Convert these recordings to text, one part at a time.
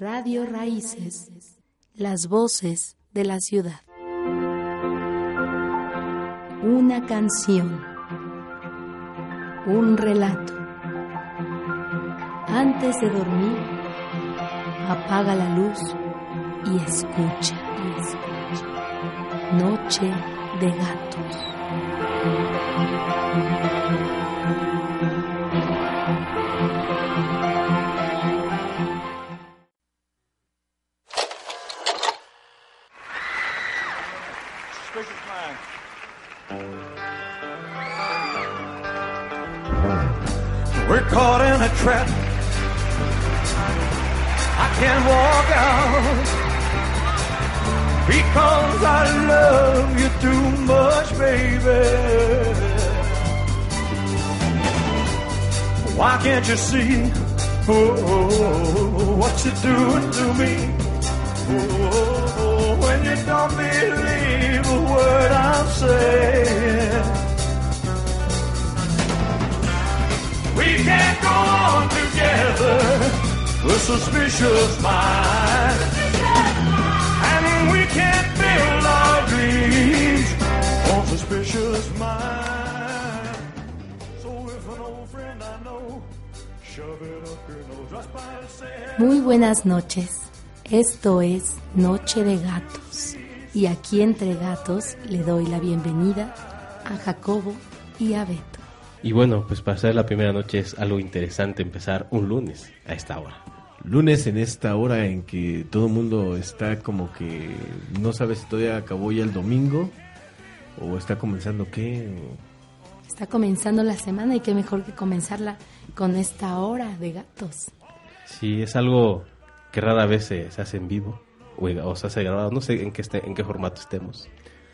Radio Raíces, las voces de la ciudad. Una canción, un relato. Antes de dormir, apaga la luz y escucha, escucha. Noche de gatos. Can't you see oh, what you're doing to me? Oh, when you don't believe a word I'm saying. We can't go on together, a suspicious mind. And we can't build our dreams on suspicious mind. Muy buenas noches. Esto es Noche de Gatos. Y aquí entre gatos le doy la bienvenida a Jacobo y a Beto. Y bueno, pues pasar la primera noche es algo interesante empezar un lunes a esta hora. Lunes en esta hora en que todo el mundo está como que no sabe si todavía acabó ya el domingo o está comenzando qué. Está comenzando la semana y qué mejor que comenzarla con esta hora de gatos. Sí, es algo que rara vez se, se hace en vivo o, o se hace grabado, no sé en qué, esté, en qué formato estemos.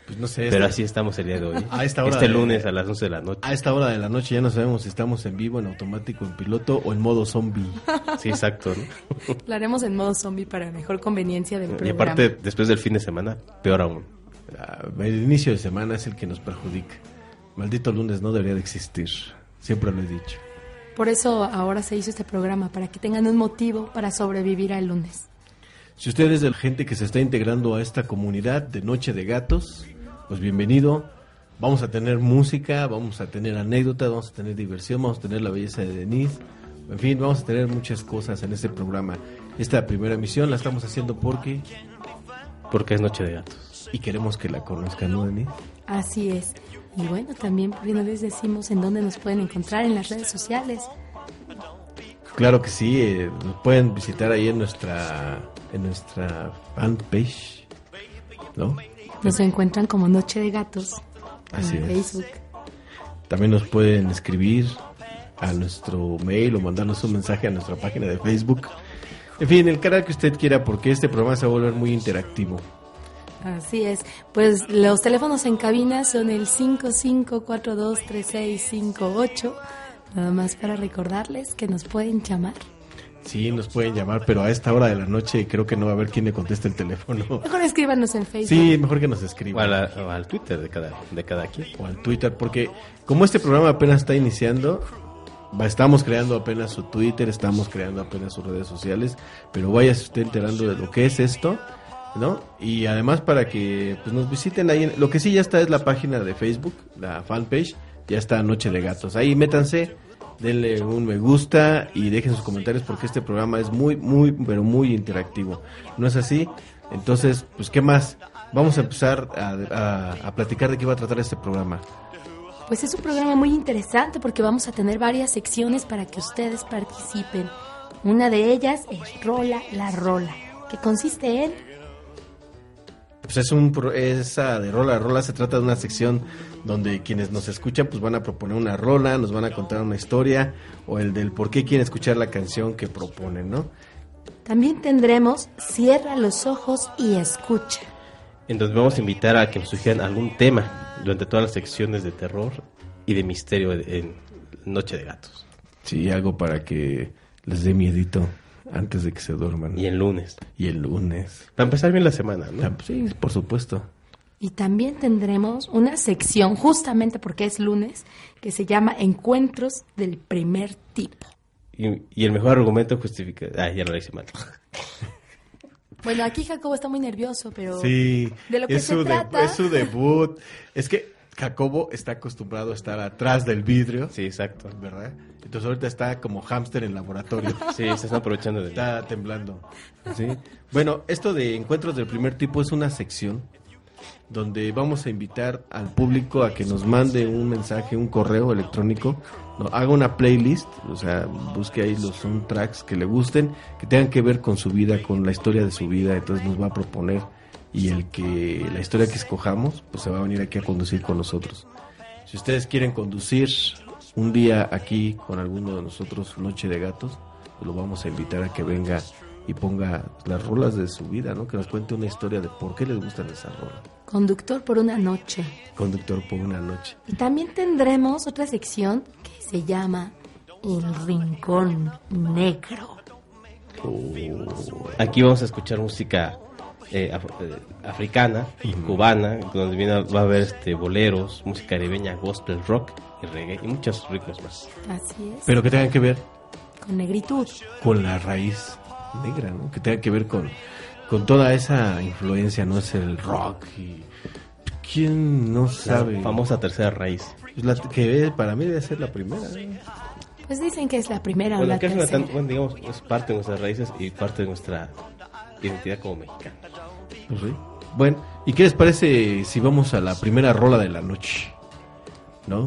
Pues no sé. Pero esta- así estamos el día de hoy. A esta hora este de- lunes a las 11 de la noche. A esta hora de la noche ya no sabemos si estamos en vivo, en automático, en piloto o en modo zombie. Sí, exacto. ¿no? Lo haremos en modo zombie para mejor conveniencia del Y programa. aparte, después del fin de semana, peor aún. Ah, El inicio de semana es el que nos perjudica. Maldito lunes no debería de existir. Siempre lo he dicho. Por eso ahora se hizo este programa, para que tengan un motivo para sobrevivir al lunes. Si usted es de la gente que se está integrando a esta comunidad de Noche de Gatos, pues bienvenido. Vamos a tener música, vamos a tener anécdotas, vamos a tener diversión, vamos a tener la belleza de Denise. En fin, vamos a tener muchas cosas en este programa. Esta primera emisión la estamos haciendo porque Porque es Noche de Gatos. y queremos que la conozcan, ¿no, Denise? Así es. Y bueno, también porque no les decimos en dónde nos pueden encontrar en las redes sociales. Claro que sí, eh, nos pueden visitar ahí en nuestra en nuestra fanpage, ¿no? Nos encuentran como Noche de Gatos Así en es. Facebook. También nos pueden escribir a nuestro mail o mandarnos un mensaje a nuestra página de Facebook. En fin, el canal que usted quiera, porque este programa se va a volver muy interactivo. Así es. Pues los teléfonos en cabina son el 55423658. Nada más para recordarles que nos pueden llamar. Sí, nos pueden llamar, pero a esta hora de la noche creo que no va a haber quien le conteste el teléfono. Mejor escríbanos en Facebook. Sí, mejor que nos O, a escriban. la- o al Twitter de cada, de cada quien. O al Twitter, porque como este programa apenas está iniciando, va- estamos creando apenas su Twitter, estamos creando apenas sus redes sociales, pero vaya usted enterando de lo que es esto, ¿no? Y además para que pues, nos visiten ahí, en- lo que sí ya está es la página de Facebook, la fanpage, ya está Noche de Gatos. Ahí métanse, denle un me gusta y dejen sus comentarios porque este programa es muy, muy, pero muy interactivo. ¿No es así? Entonces, pues, ¿qué más? Vamos a empezar a, a- a platicar de qué va a tratar este programa. Pues es un programa muy interesante porque vamos a tener varias secciones para que ustedes participen. Una de ellas es Rola la Rola, que consiste en Pues es un pro- esa de rola a rola se trata de una sección donde quienes nos escuchan pues van a proponer una rola, nos van a contar una historia o el del por qué quieren escuchar la canción que proponen, ¿no? También tendremos Cierra los ojos y escucha. Entonces vamos a invitar a que nos sugieran algún tema durante todas las secciones de terror y de misterio en Noche de Gatos. Sí, algo para que les dé miedito antes de que se duerman. Y en lunes. Y el lunes. Para empezar bien la semana, Ah, ¿no? pues Sí, por supuesto. Y también tendremos una sección, justamente porque es lunes, que se llama Encuentros del primer tipo. Y, y el mejor argumento justifica... Ah, ya lo hice mal. Bueno, aquí Jacobo está muy nervioso, pero Sí, de lo que es, se su trata. es su debut. Es que Jacobo está acostumbrado a estar atrás del vidrio, Sí, exacto. ¿verdad? Entonces ahorita está como hámster en laboratorio. Sí, se están aprovechando de Está temblando. ¿sí? Bueno, esto de encuentros del primer tipo es una sección donde vamos a invitar al público a que nos mande un mensaje, un correo electrónico, no, haga una playlist, o sea, busque ahí los soundtracks que le gusten, que tengan que ver con su vida, con la historia de su vida, entonces nos va a proponer y el que la historia que escojamos, pues se va a venir aquí a conducir con nosotros. Si ustedes quieren conducir un día aquí con alguno de nosotros, Noche de Gatos, pues lo vamos a invitar a que venga y ponga las rolas de su vida, ¿no? Que nos cuente una historia de por qué les gustan esas rolas. Conductor por una noche. Conductor por una noche. Y también tendremos otra sección que se llama El Rincón Negro. Aquí vamos a escuchar música eh, af- eh, africana, cubana, donde viene, va a haber este, boleros, música caribeña, gospel, rock y reggae y muchos ritmos más. Así es. Pero que tengan que ver Con negritud. con la raíz negra, ¿no? Que tenga que ver con, con toda esa influencia, ¿no? Es el rock y... ¿Quién no sabe? La famosa tercera raíz. Pues la que para mí debe ser la primera. ¿no? Pues dicen que es la primera o Bueno, la que es, una tercera. tan- bueno, digamos, es parte de nuestras raíces y parte de nuestra identidad como mexicanos. Pues sí. Bueno, ¿y qué les parece si vamos a la primera rola de la noche? ¿No?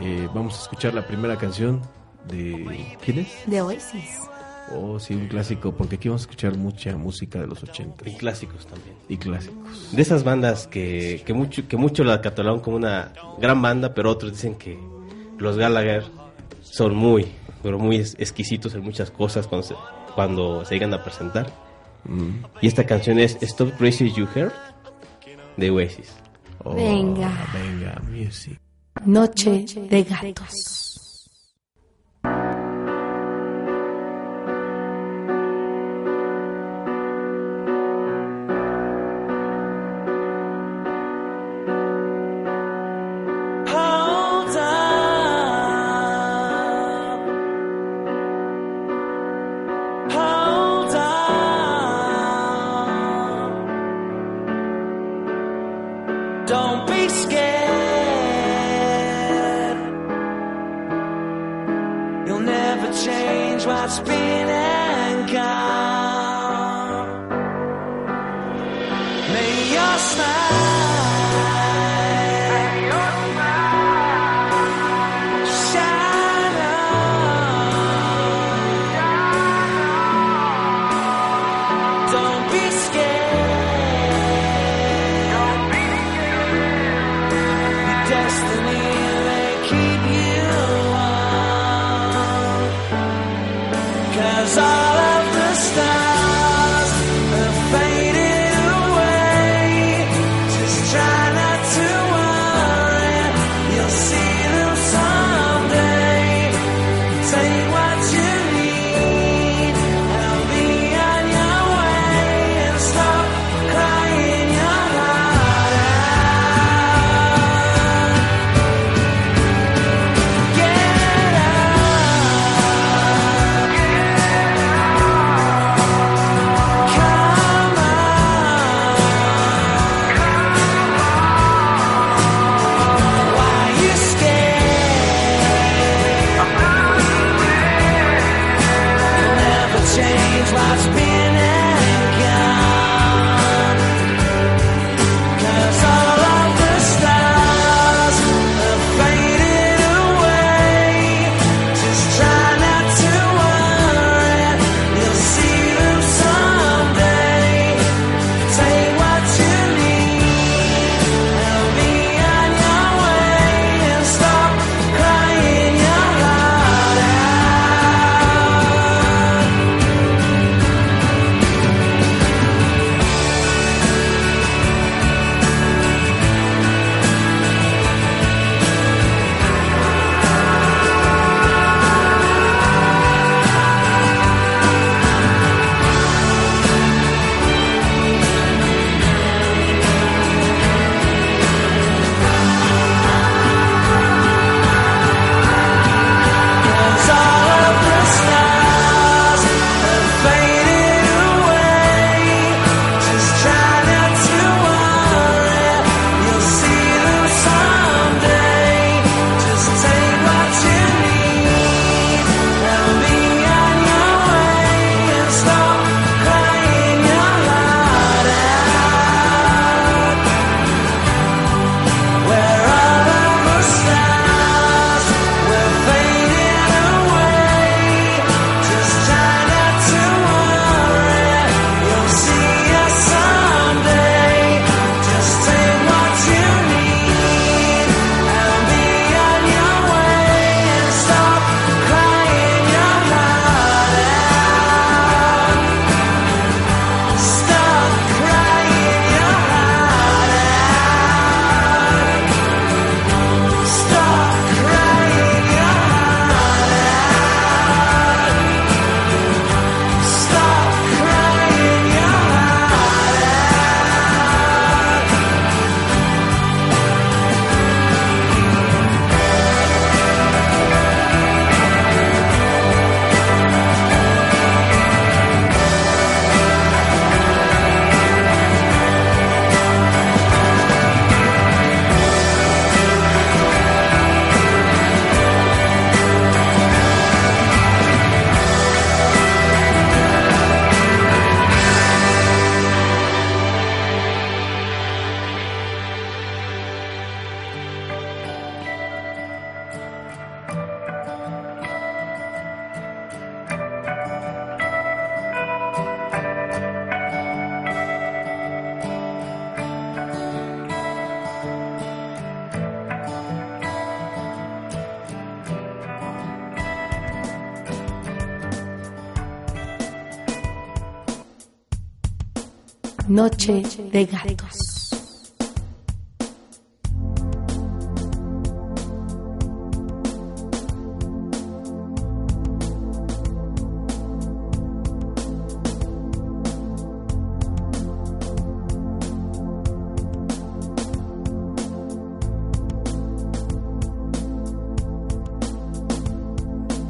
Eh, vamos a escuchar la primera canción de... ¿Quién es? De Oasis. Oh, sí, un clásico, porque aquí vamos a escuchar mucha música de los 80 Y clásicos también. y clásicos. De esas bandas que, que mucho que mucho la catalogan como una gran banda, pero otros dicen que los Gallagher son muy, pero muy exquisitos en muchas cosas cuando se, cuando se llegan a presentar. Mm. Y esta canción es Stop Crazy You Heard de Oasis. Oh, Venga. Venga, music. Noche de gatos. Noche de gatos.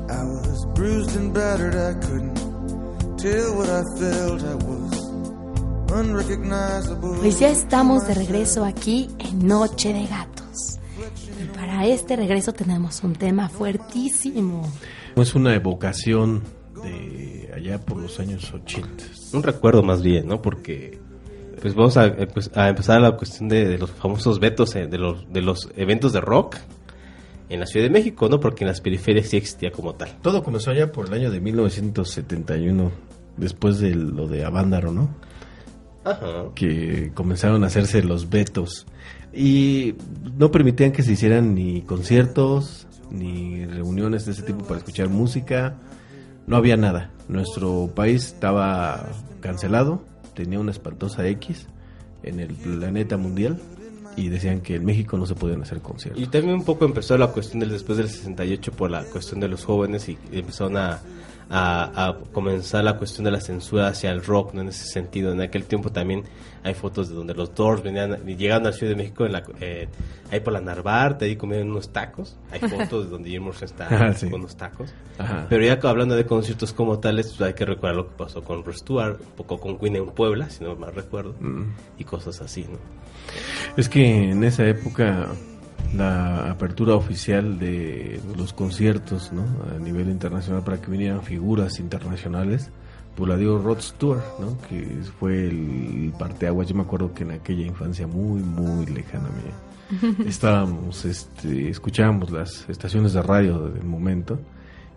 I was bruised and battered, I couldn't tell what I felt. I was. Pues ya estamos de regreso aquí en Noche de Gatos. Y para este regreso tenemos un tema fuertísimo. Es una evocación de allá por los años 80. Un recuerdo más bien, ¿no? Porque pues vamos a, eh, pues, a empezar la cuestión de, de los famosos vetos eh, de los, de los eventos de rock en la Ciudad de México, ¿no? Porque en las periferias sí existía como tal. Todo comenzó allá por el año de 1971, después de lo de Avándaro, ¿no? Ajá. que comenzaron a hacerse los vetos. Y no permitían que se hicieran ni conciertos ni reuniones de ese tipo para escuchar música. No había nada. Nuestro país estaba cancelado tenía una espantosa X en el planeta mundial y decían que en México no se podían hacer conciertos. Y también un poco empezó la cuestión del después del 68 por la cuestión de los jóvenes y empezaron a, a, a comenzar la cuestión de la censura hacia el rock, ¿no? En ese sentido, en aquel tiempo también hay fotos de donde los Doors venían, llegando a la Ciudad de México, en la, eh, ahí por la Narvarte, ahí comían unos tacos, hay fotos de donde Jim Morrison está Ah, sí. con unos tacos. Ajá. Pero ya hablando de conciertos como tales, pues hay que recordar lo que pasó con Rod Stewart, un poco con Queen en Puebla, si no mal recuerdo, y cosas así, ¿no? Es que en esa época la apertura oficial de los conciertos ¿no? a nivel internacional para que vinieran figuras internacionales, pues la dio Rod Stewart, ¿no? que fue el parteaguas. Yo me acuerdo que en aquella infancia muy, muy lejana mía, estábamos, este, escuchábamos las estaciones de radio del momento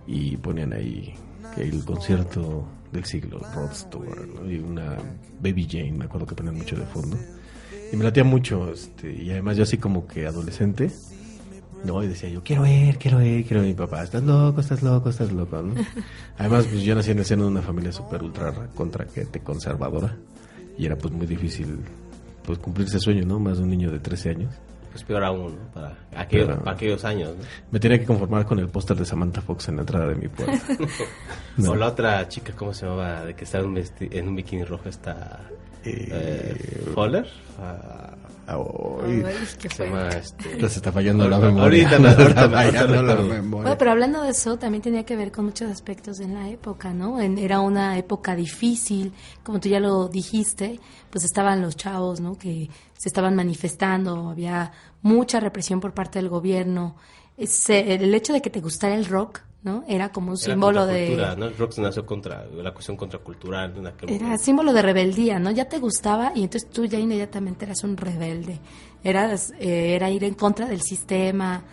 y ponían ahí que el concierto del siglo, Rod Stewart, ¿no? y una Baby Jane, me acuerdo que ponían mucho de fondo. Y me latía mucho, este, y además yo así como que adolescente, no, y decía yo, quiero ver, quiero ver, quiero ver, mi papá, estás loco, estás loco, estás loco, ¿no? Además, pues yo nací en el seno de una familia súper ultra contraquete, conservadora, y era pues muy difícil, pues cumplir ese sueño, ¿no? Más de un niño de 13 años. Pues peor aún, ¿no? Para aquellos, Pero- para aquellos años, ¿no? Me tenía que conformar con el póster de Samantha Fox en la entrada de mi puerta. No. O la otra chica, ¿cómo se llamaba? De que estaba en un, vesti- en un bikini rojo, está... Eh, ¿Foller? Ah, Ay, se llama este... está fallando la memoria. Ahorita no, ahorita Está no, fallando ahorita la memoria. Bueno, pero hablando de eso, también tenía que ver con muchos aspectos en la época, ¿no? En- era una época difícil, como tú ya lo dijiste, pues estaban los chavos, ¿no? Que se estaban manifestando, había mucha represión por parte del gobierno. El hecho de que te gustara el rock, ¿no? Era como un Era símbolo de... ¿no? El rock se nació contra la cuestión contracultural. aquel Era momento. símbolo de rebeldía, ¿no? Ya te gustaba y entonces tú ya inmediatamente eras un rebelde. Eras, eh, era ir en contra del sistema,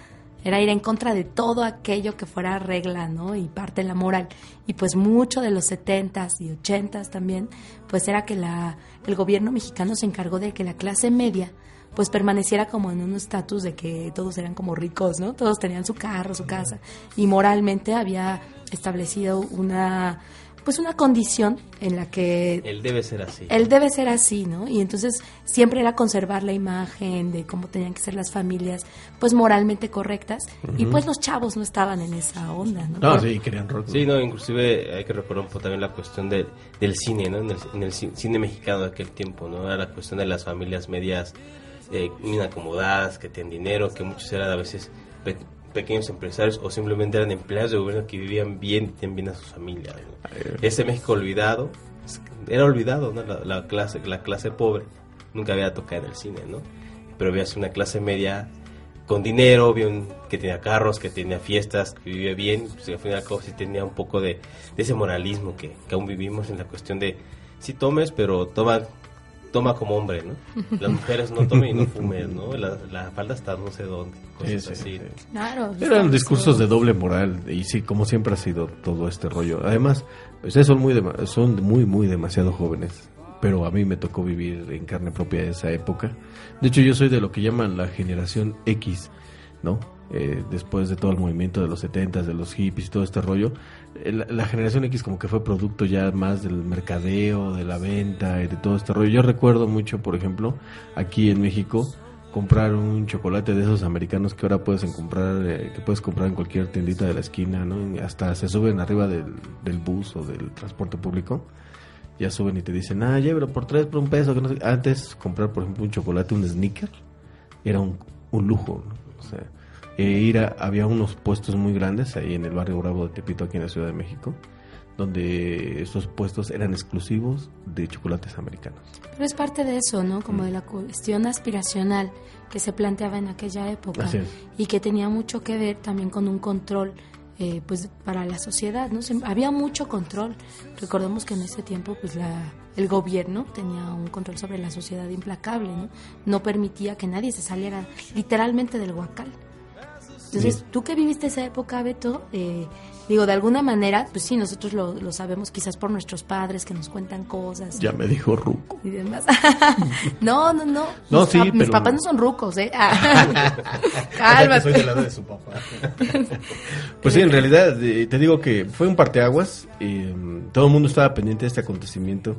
era ir en contra de todo aquello que fuera regla, ¿no? Y parte de la moral. Y pues mucho de los 70s y 80s también, pues era que la, el gobierno mexicano se encargó de que la clase media pues permaneciera como en un estatus de que todos eran como ricos, ¿no? Todos tenían su carro, su casa. Y moralmente había establecido una pues una condición en la que Él debe ser así. él debe ser así, ¿no? Y entonces siempre era conservar la imagen de cómo tenían que ser las familias, pues moralmente correctas. Y pues los chavos no estaban en esa onda, ¿no? No, sí, querían rock. Sí, no, inclusive hay que recordar un poco también la cuestión de- del cine, ¿no? En el, en el ci- cine mexicano de aquel tiempo, ¿no? Era la cuestión de las familias medias eh, inacomodadas, que tenían dinero, que muchos eran a veces pe- pequeños empresarios o simplemente eran empleados de gobierno que vivían bien y tenían bien a sus familias. ¿no? Ese México olvidado, era olvidado, ¿no? La, la clase, la clase pobre nunca había tocado en el cine, ¿no? Pero había una clase media con dinero, que tenía carros, que tenía fiestas, que vivía bien, pues al final sí tenía un poco de, de ese moralismo que, que aún vivimos en la cuestión de sí tomes, pero toma toma como hombre, ¿no? Las mujeres no tomen y no fumes, ¿no? La, la falda está no sé dónde, cosas Sí, sí, así. sí. Claro. Eran discursos de doble moral y sí, como siempre ha sido todo este rollo. Además, ustedes son muy, son muy, muy demasiado jóvenes, pero a mí me tocó vivir en carne propia esa época. De hecho, yo soy de lo que llaman la generación X, ¿no? eh, después de todo el movimiento de los 70 de los hippies y todo este rollo, la, la generación X como que fue producto ya más del mercadeo, de la venta y de todo este rollo. Yo recuerdo mucho, por ejemplo, aquí en México, comprar un chocolate de esos americanos que ahora puedes comprar, eh, que puedes comprar en cualquier tiendita de la esquina, ¿no? Hasta se suben arriba del, del bus o del transporte público. Ya suben y te dicen, ah, llévelo por tres, por un peso. Que no sé. Antes, comprar, por ejemplo, un chocolate, un sneaker, era un, un lujo. O sea, eh, ir a- había unos puestos muy grandes ahí en el barrio Bravo de Tepito, aquí en la Ciudad de México, donde esos puestos eran exclusivos de chocolates americanos. Pero es parte de eso, ¿no? Como de la cuestión aspiracional que se planteaba en aquella época y que tenía mucho que ver también con un control eh, pues para la sociedad, ¿no? Se- había mucho control. Recordemos que en ese tiempo pues la el gobierno tenía un control sobre la sociedad implacable, ¿no? No permitía que nadie se saliera literalmente del huacal. Entonces, tú que viviste esa época, Beto, eh, digo, de alguna manera, pues sí, nosotros lo, lo sabemos quizás por nuestros padres que nos cuentan cosas Ya me dijo Ruco. y demás. no, no, no. No, mis, sí, pap- mis pero- papás no son rucos, ¿eh? Ah. Cálmate. de su papá. pues sí, en realidad eh, te digo que fue un parteaguas. eh, todo el mundo estaba pendiente de este acontecimiento.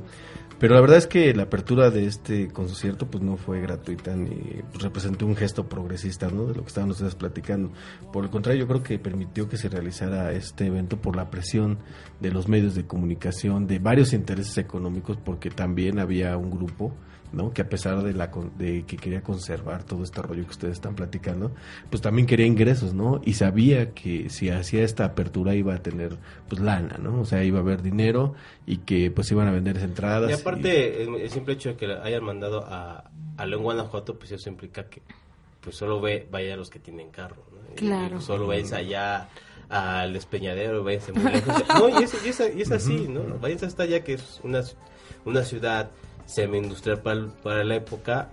Pero la verdad es que la apertura de este concierto pues no fue gratuita ni representó un gesto progresista, ¿no? De lo que estaban ustedes platicando. Por el contrario, yo creo que permitió que se realizara este evento por la presión de los medios de comunicación, de varios intereses económicos, porque también había un grupo ¿no? Que a pesar de la con- de que quería conservar todo este rollo que ustedes están platicando, pues también quería ingresos, ¿no? Y sabía que si hacía esta apertura iba a tener pues lana, ¿no? O sea, iba a haber dinero y que pues iban a vender entradas. Y aparte, el, el simple hecho de que hayan mandado a, a León, Guanajuato, pues eso implica que pues solo ve, vayan los que tienen carro, Claro. y solo váyanse allá al despeñadero, váyanse muy lejos. No, y es, y es, y es así, ¿no? Váyanse hasta allá, que es una, una ciudad semi-industrial para, para la época,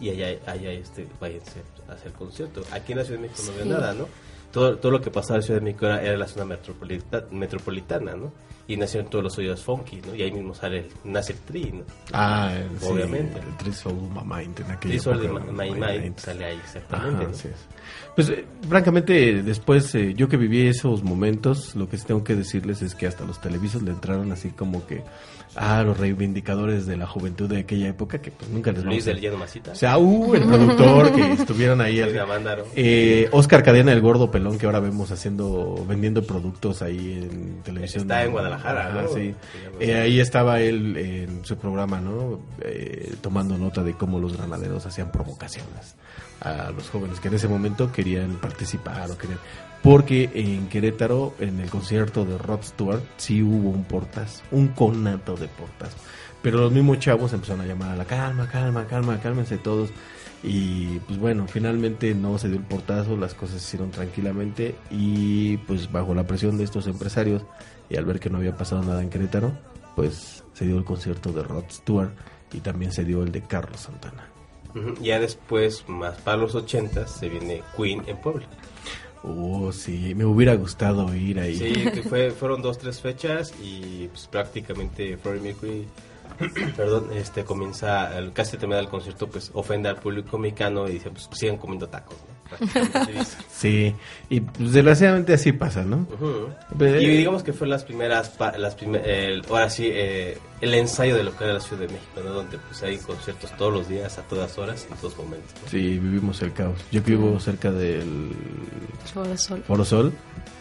y allá, allá este, váyanse a hacer concierto. Aquí en la Ciudad de México no había nada, ¿no? Todo, todo lo que pasaba en la Ciudad de México era, era la zona metropolita- metropolitana, ¿no? Y nacieron todos los oídos funky, ¿no? Y ahí mismo sale el, nace el tri, ¿no? Ah, el- sí, Obviamente. el Three Soul Mind en aquella época, My My Mind sale ahí exactamente. Pues eh, francamente, después eh, yo que viví esos momentos, lo que sí tengo que decirles es que hasta los televisos le entraron así como que a los reivindicadores de la juventud de aquella época que pues nunca les Luis del Llano Masita. O sea, uh, el productor que estuvieron ahí. Gamándaro. eh, Oscar Cadena, el gordo pelón que ahora vemos haciendo, vendiendo productos ahí en televisión. Está en Guadalajara, sí. Eh, ahí estaba él en su programa, ¿no? Eh, tomando nota de cómo los granaderos hacían provocaciones a los jóvenes que en ese momento querían participar o querían... Porque en Querétaro, en el concierto de Rod Stewart, sí hubo un portazo, un conato de portazo. Pero los mismos chavos empezaron a llamar a la calma, calma, calma, cálmense todos. Y pues bueno, finalmente no se dio el portazo, las cosas se hicieron tranquilamente y pues bajo la presión de estos empresarios y al ver que no había pasado nada en Querétaro, pues se dio el concierto de Rod Stewart y también se dio el de Carlos Santana. Ya después, más para los ochentas, se viene Queen en Puebla. Oh, sí, me hubiera gustado ir ahí. Sí, fue, fueron dos, tres fechas y pues, prácticamente Freddie Mercury, perdón, este comienza, el, casi termina el concierto, pues ofende al público mexicano y dice, pues sigan comiendo tacos. Sí, y pues, desgraciadamente así pasa, ¿no? Y digamos que fue las primeras, pa- las primer- el- ahora sí, eh, el ensayo de lo que era la Ciudad de México, ¿no? Donde pues hay conciertos todos los días, a todas horas, en todos momentos. ¿no? Sí, vivimos el caos. Yo que vivo cerca del Cholo Sol. Foro Sol,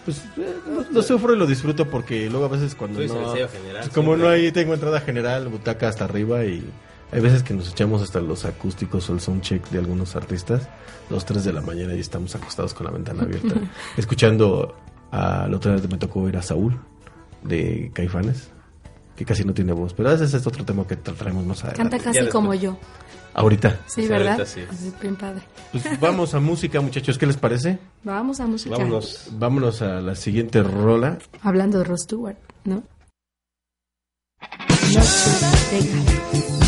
pues eh, lo, lo sufro y lo disfruto porque luego a veces cuando no... general, pues, como siempre. no hay, tengo entrada general, butaca hasta arriba y hay veces que nos echamos hasta los acústicos o el soundcheck de algunos artistas, dos, tres de la mañana y estamos acostados con la ventana abierta, escuchando, a, la otra vez me tocó ir a Saúl de Caifanes, que casi no tiene voz, pero ese es otro tema que tra- traemos más adelante. Canta casi como yo. Ahorita. Sí, ¿verdad? ahorita sí. Así, bien padre. Pues vamos a música, muchachos, ¿qué les parece? Vamos a música. Vámonos. Vámonos a la siguiente rola. Hablando de Ross Stewart, ¿no? Noche de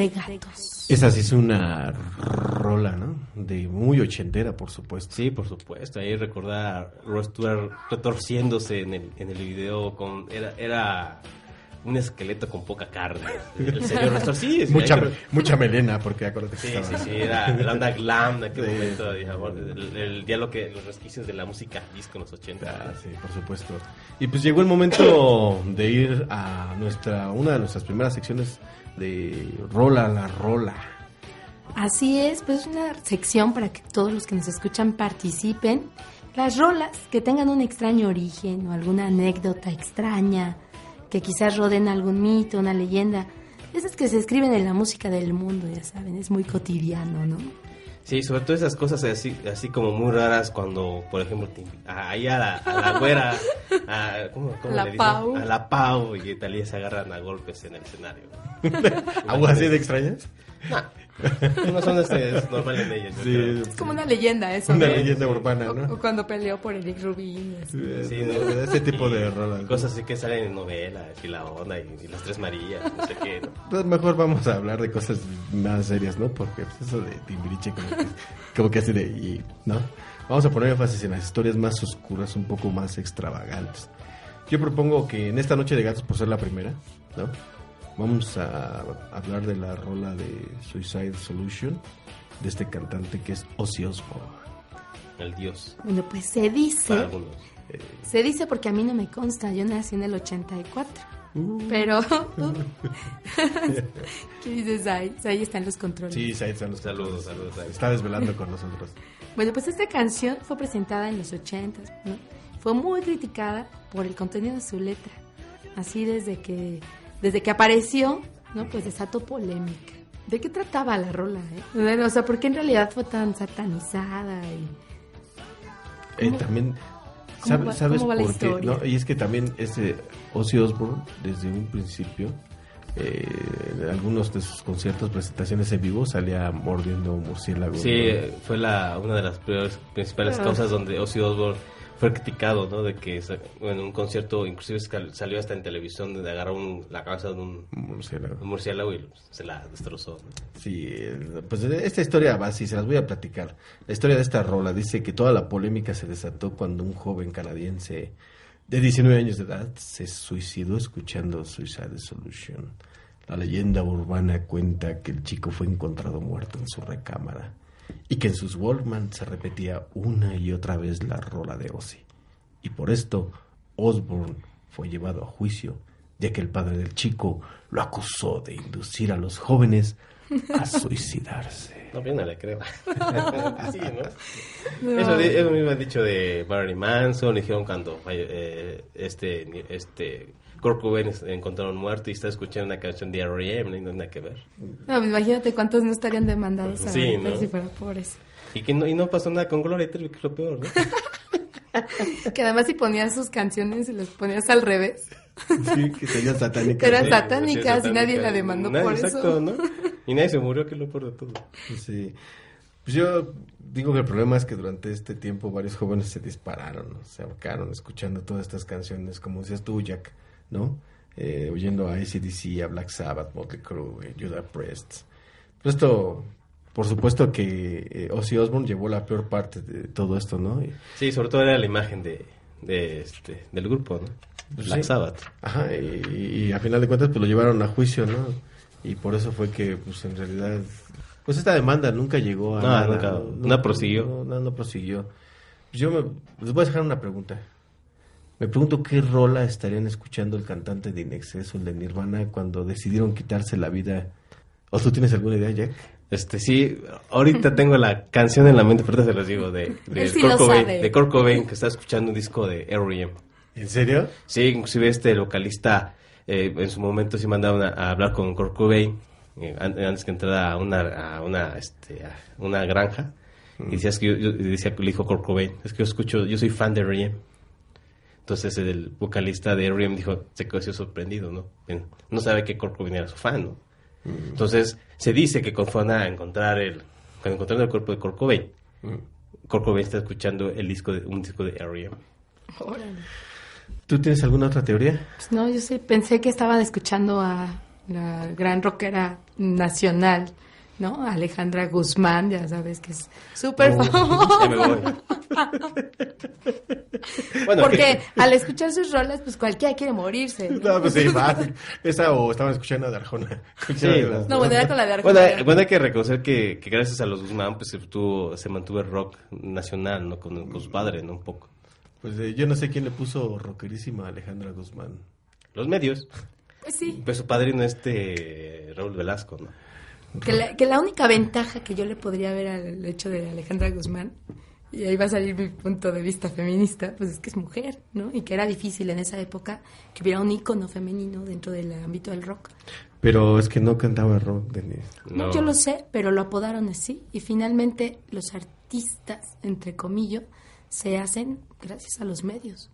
de Gatos. Esa sí es una rola, ¿no? De muy ochentera, por supuesto. Sí, por supuesto. Ahí recordar a Rod Stewart retorciéndose en el, en el video con... Era, era un esqueleto con poca carne. El señor Stewart, sí. sí, Mucha, ahí- mucha melena, porque acuérdate que Sí, estaba... sí, sí, era la onda glam en aquel Sí. momento, digamos, el, el diálogo que los resquicios de la música disco en los 80. Ah, sí, por supuesto. Y pues llegó el momento de ir a nuestra una de nuestras primeras secciones de Rola la Rola. Así es, pues una sección para que todos los que nos escuchan participen. Las rolas que tengan un extraño origen o alguna anécdota extraña, que quizás roden algún mito, una leyenda. Esas que se escriben en la música del mundo, ya saben, es muy cotidiano, ¿no? Sí, sobre todo esas cosas así, así como muy raras cuando, por ejemplo, te ahí a la, a la güera, a, ¿cómo, cómo La le dicen? Pau. A la Pau y Talía se agarran a golpes en el escenario. ¿Algo así de extrañas? No son este, normales de Sí. Es como una leyenda eso. una ¿no? leyenda urbana, O, ¿no? o cuando peleó por Eric Rubin. Sí, de- ¿no? de ese tipo Y de rolas. Cosas así que salen en novelas, y La Onda, y, y Las Tres Marías, no sé qué, ¿no? Entonces mejor vamos a hablar de cosas más serias, ¿no? Porque pues, eso de Timbiriche como que, como que así de... y- ¿no? Vamos a poner énfasis en las historias más oscuras, un poco más extravagantes. Yo propongo que en esta noche de gatos, por ser la primera, ¿no? Vamos a hablar de la rola de Suicide Solution, de este cantante que es Ozzy Osbourne. El dios, Bueno, pues se dice, se dice porque a mí no me consta, yo nací en el 84. Pero, ¿qué dices ahí? Ahí están los controles. Sí, Said, están los Saludos, saludos. saludos. Está desvelando con nosotros. Bueno, pues esta canción fue presentada en los 80, ¿no? Fue muy criticada por el contenido de su letra. Así desde que desde que apareció, ¿no? Pues desató polémica. ¿De qué trataba la rola, eh? Bueno, O sea, ¿por qué en realidad fue tan satanizada y Eh, ¿Cómo- también, cómo ¿sabe- va- ¿sabes cómo va la por qué? No, y es que también este Ozzy Osbourne, desde un principio, eh, en algunos de sus conciertos, presentaciones en vivo, salía mordiendo un murciélago. Sí, ¿no? fue la, una de las peores- principales Ah. causas donde Ozzy Osbourne fue criticado, ¿no? De que en un concierto, inclusive sal- salió hasta en televisión, de agarrar un- la cabeza de un, murciélago. un murciélago y se la destrozó. ¿no? Sí, eh, pues esta historia va así, se las voy a platicar. La historia de esta rola dice que toda la polémica se desató cuando un joven canadiense de 19 años de edad se suicidó escuchando Suicide Solution. La leyenda urbana cuenta que el chico fue encontrado muerto en su recámara y que en sus Walkman se repetía una y otra vez la rola de Ozzy. Y por esto Osborne fue llevado a juicio, ya que el padre del chico lo acusó de inducir a los jóvenes a suicidarse. No, bien, no le creo. sí, ¿no? Eso, di- eso mismo han dicho de Marilyn Manson, dijeron cuando eh, este, este Kurt Cobain encontraron muerto y está escuchando una canción de R.E.M., no hay nada que ver. No, pues imagínate cuántos no estarían demandados a Sí, ¿no? si fuera por eso. Y que no, y no pasó nada con Gloria Trevi, que es lo peor, ¿no? Que además si ponías sus canciones y las ponías al revés. Sí, que sería satánica. Era Sí, satánica. Sí, y nadie la demandó Nadie, por eso. exacto, ¿no? Y nadie se murió, que es lo peor de todo. Sí. Pues yo digo que el problema es que durante este tiempo varios jóvenes se dispararon, ¿no? se ahorcaron escuchando todas estas canciones, como decías tú, Jack, ¿no? Eh, oyendo a ACDC, a Black Sabbath, Motley Crue, eh, Judas Priest. Pero esto, por supuesto que eh, Ozzy Osbourne llevó la peor parte de todo esto, ¿no? Y- Sí, sobre todo era la imagen de, de este, del grupo, ¿no? Pues Black sí. Sabbath. Ajá, y, y a final de cuentas pues lo llevaron a juicio, ¿no? Y por eso fue que pues en realidad pues esta demanda nunca llegó a No, nada, nunca- no prosiguió. No, no, no prosiguió. Pues yo me, les voy a dejar una pregunta. Me pregunto qué rola estarían escuchando el cantante de Inexceso, el de Nirvana, cuando decidieron quitarse la vida. ¿O tú tienes alguna idea, Jack? Este, sí, ahorita tengo la canción en la mente, pero ahorita se los digo, de, de, sí Kurt Cobain, de Kurt Cobain, que está escuchando un disco de R.E.M. ¿En serio? Sí, inclusive este vocalista eh, en su momento sí mandaban a, a hablar con Kurt Cobain eh, an- antes que entrara a una a una este a una granja y decía es que yo, yo- decía que le dijo Kurt Cobain es que yo escucho yo soy fan de R.E.M. entonces el vocalista de R.E.M. dijo se quedó así sorprendido no no sabe que Kurt Cobain era su fan no entonces se dice que cuando fueron a encontrar el cuando encontraron el cuerpo de Kurt Cobain Kurt Cobain está escuchando el disco de un disco de R.E.M. ¿Tú tienes alguna otra teoría? Pues no, yo sí pensé que estaban escuchando a la gran rockera nacional, ¿no? Alejandra Guzmán, ya sabes que es súper Ya famosa. Bueno, Porque que- al escuchar sus rolas, pues cualquiera quiere morirse. ¿no? No, pues sí, va. Esa o estaban escuchando a de Arjona. Sí, No, bueno, era con la de Arjona. Bueno, hay- bueno, hay que reconocer que, que gracias a los Guzmán pues se, tuvo- se mantuvo el rock nacional, ¿no? Con, con su padre, ¿no? Un poco. Pues eh, yo no sé quién le puso rockerísima a Alejandra Guzmán. Los medios. Pues sí. Pues su padrino este Raúl Velasco, ¿no? Que la, que la única ventaja que yo le podría ver al hecho de Alejandra Guzmán, y ahí va a salir mi punto de vista feminista, pues es que es mujer, ¿no? Y que era difícil en esa época que hubiera un ícono femenino dentro del ámbito del rock. Pero es que no cantaba rock, Denise. No, No. yo lo sé, pero lo apodaron así. Y finalmente los artistas, entre comillas, se hacen gracias a los medios.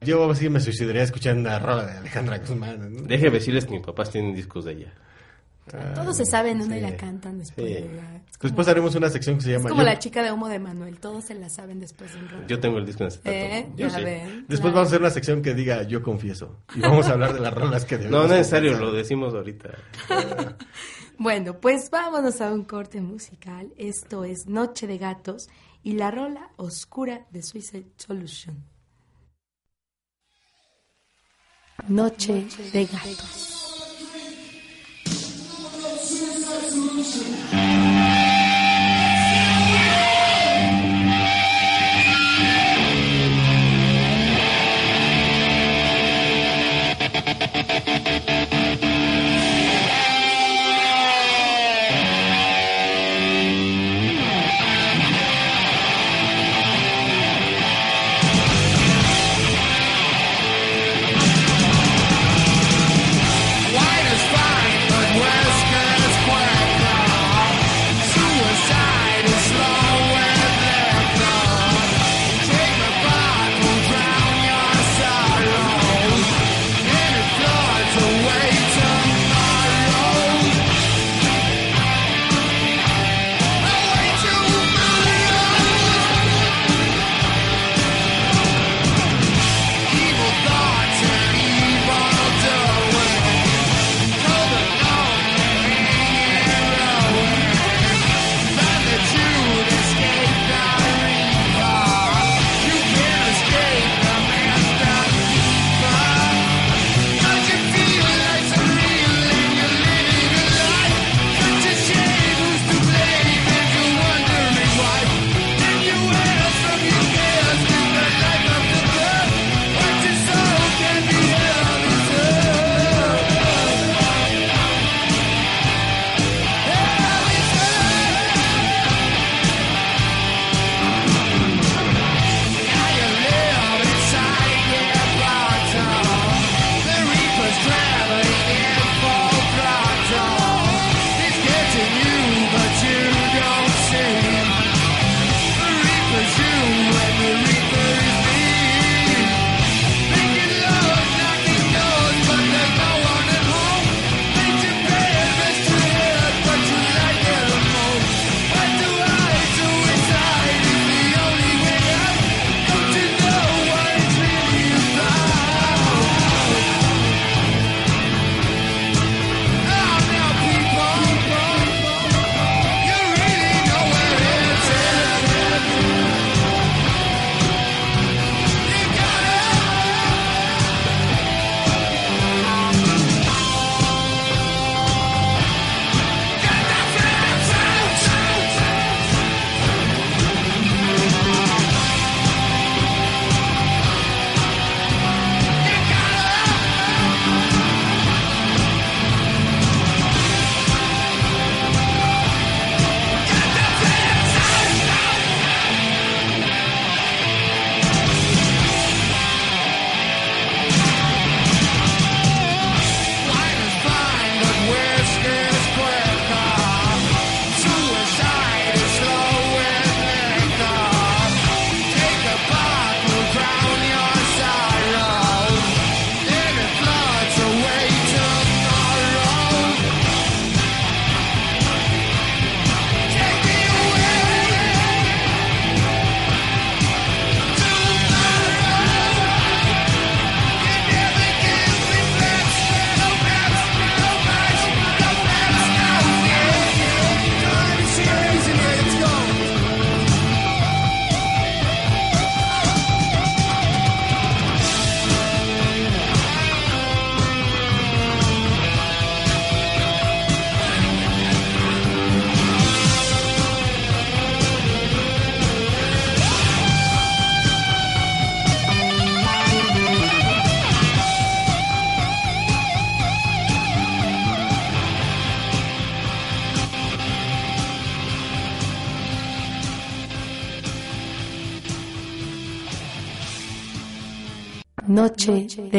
Yo sí me suicidaría escuchando una rola de Alejandra Guzmán. ¿no? Déjeme decirles que mis papás tienen discos de ella. Todos se saben una y sí. la cantan después. Sí. de la- es como, Después haremos una sección que se es llama... como Yo- la chica de humo de Manuel, todos se la saben después de un rato. Yo tengo el disco en acetato. ¿Eh? Yo Ya sí. ven, Después claro. vamos a hacer una sección que diga Yo confieso. Y vamos a hablar de las rolas que debemos No, no es necesario, lo decimos ahorita. Bueno, pues vámonos a un corte musical. Esto es Noche de Gatos y la rola oscura de Suicide Solution. Noche de Gatos. Wilson.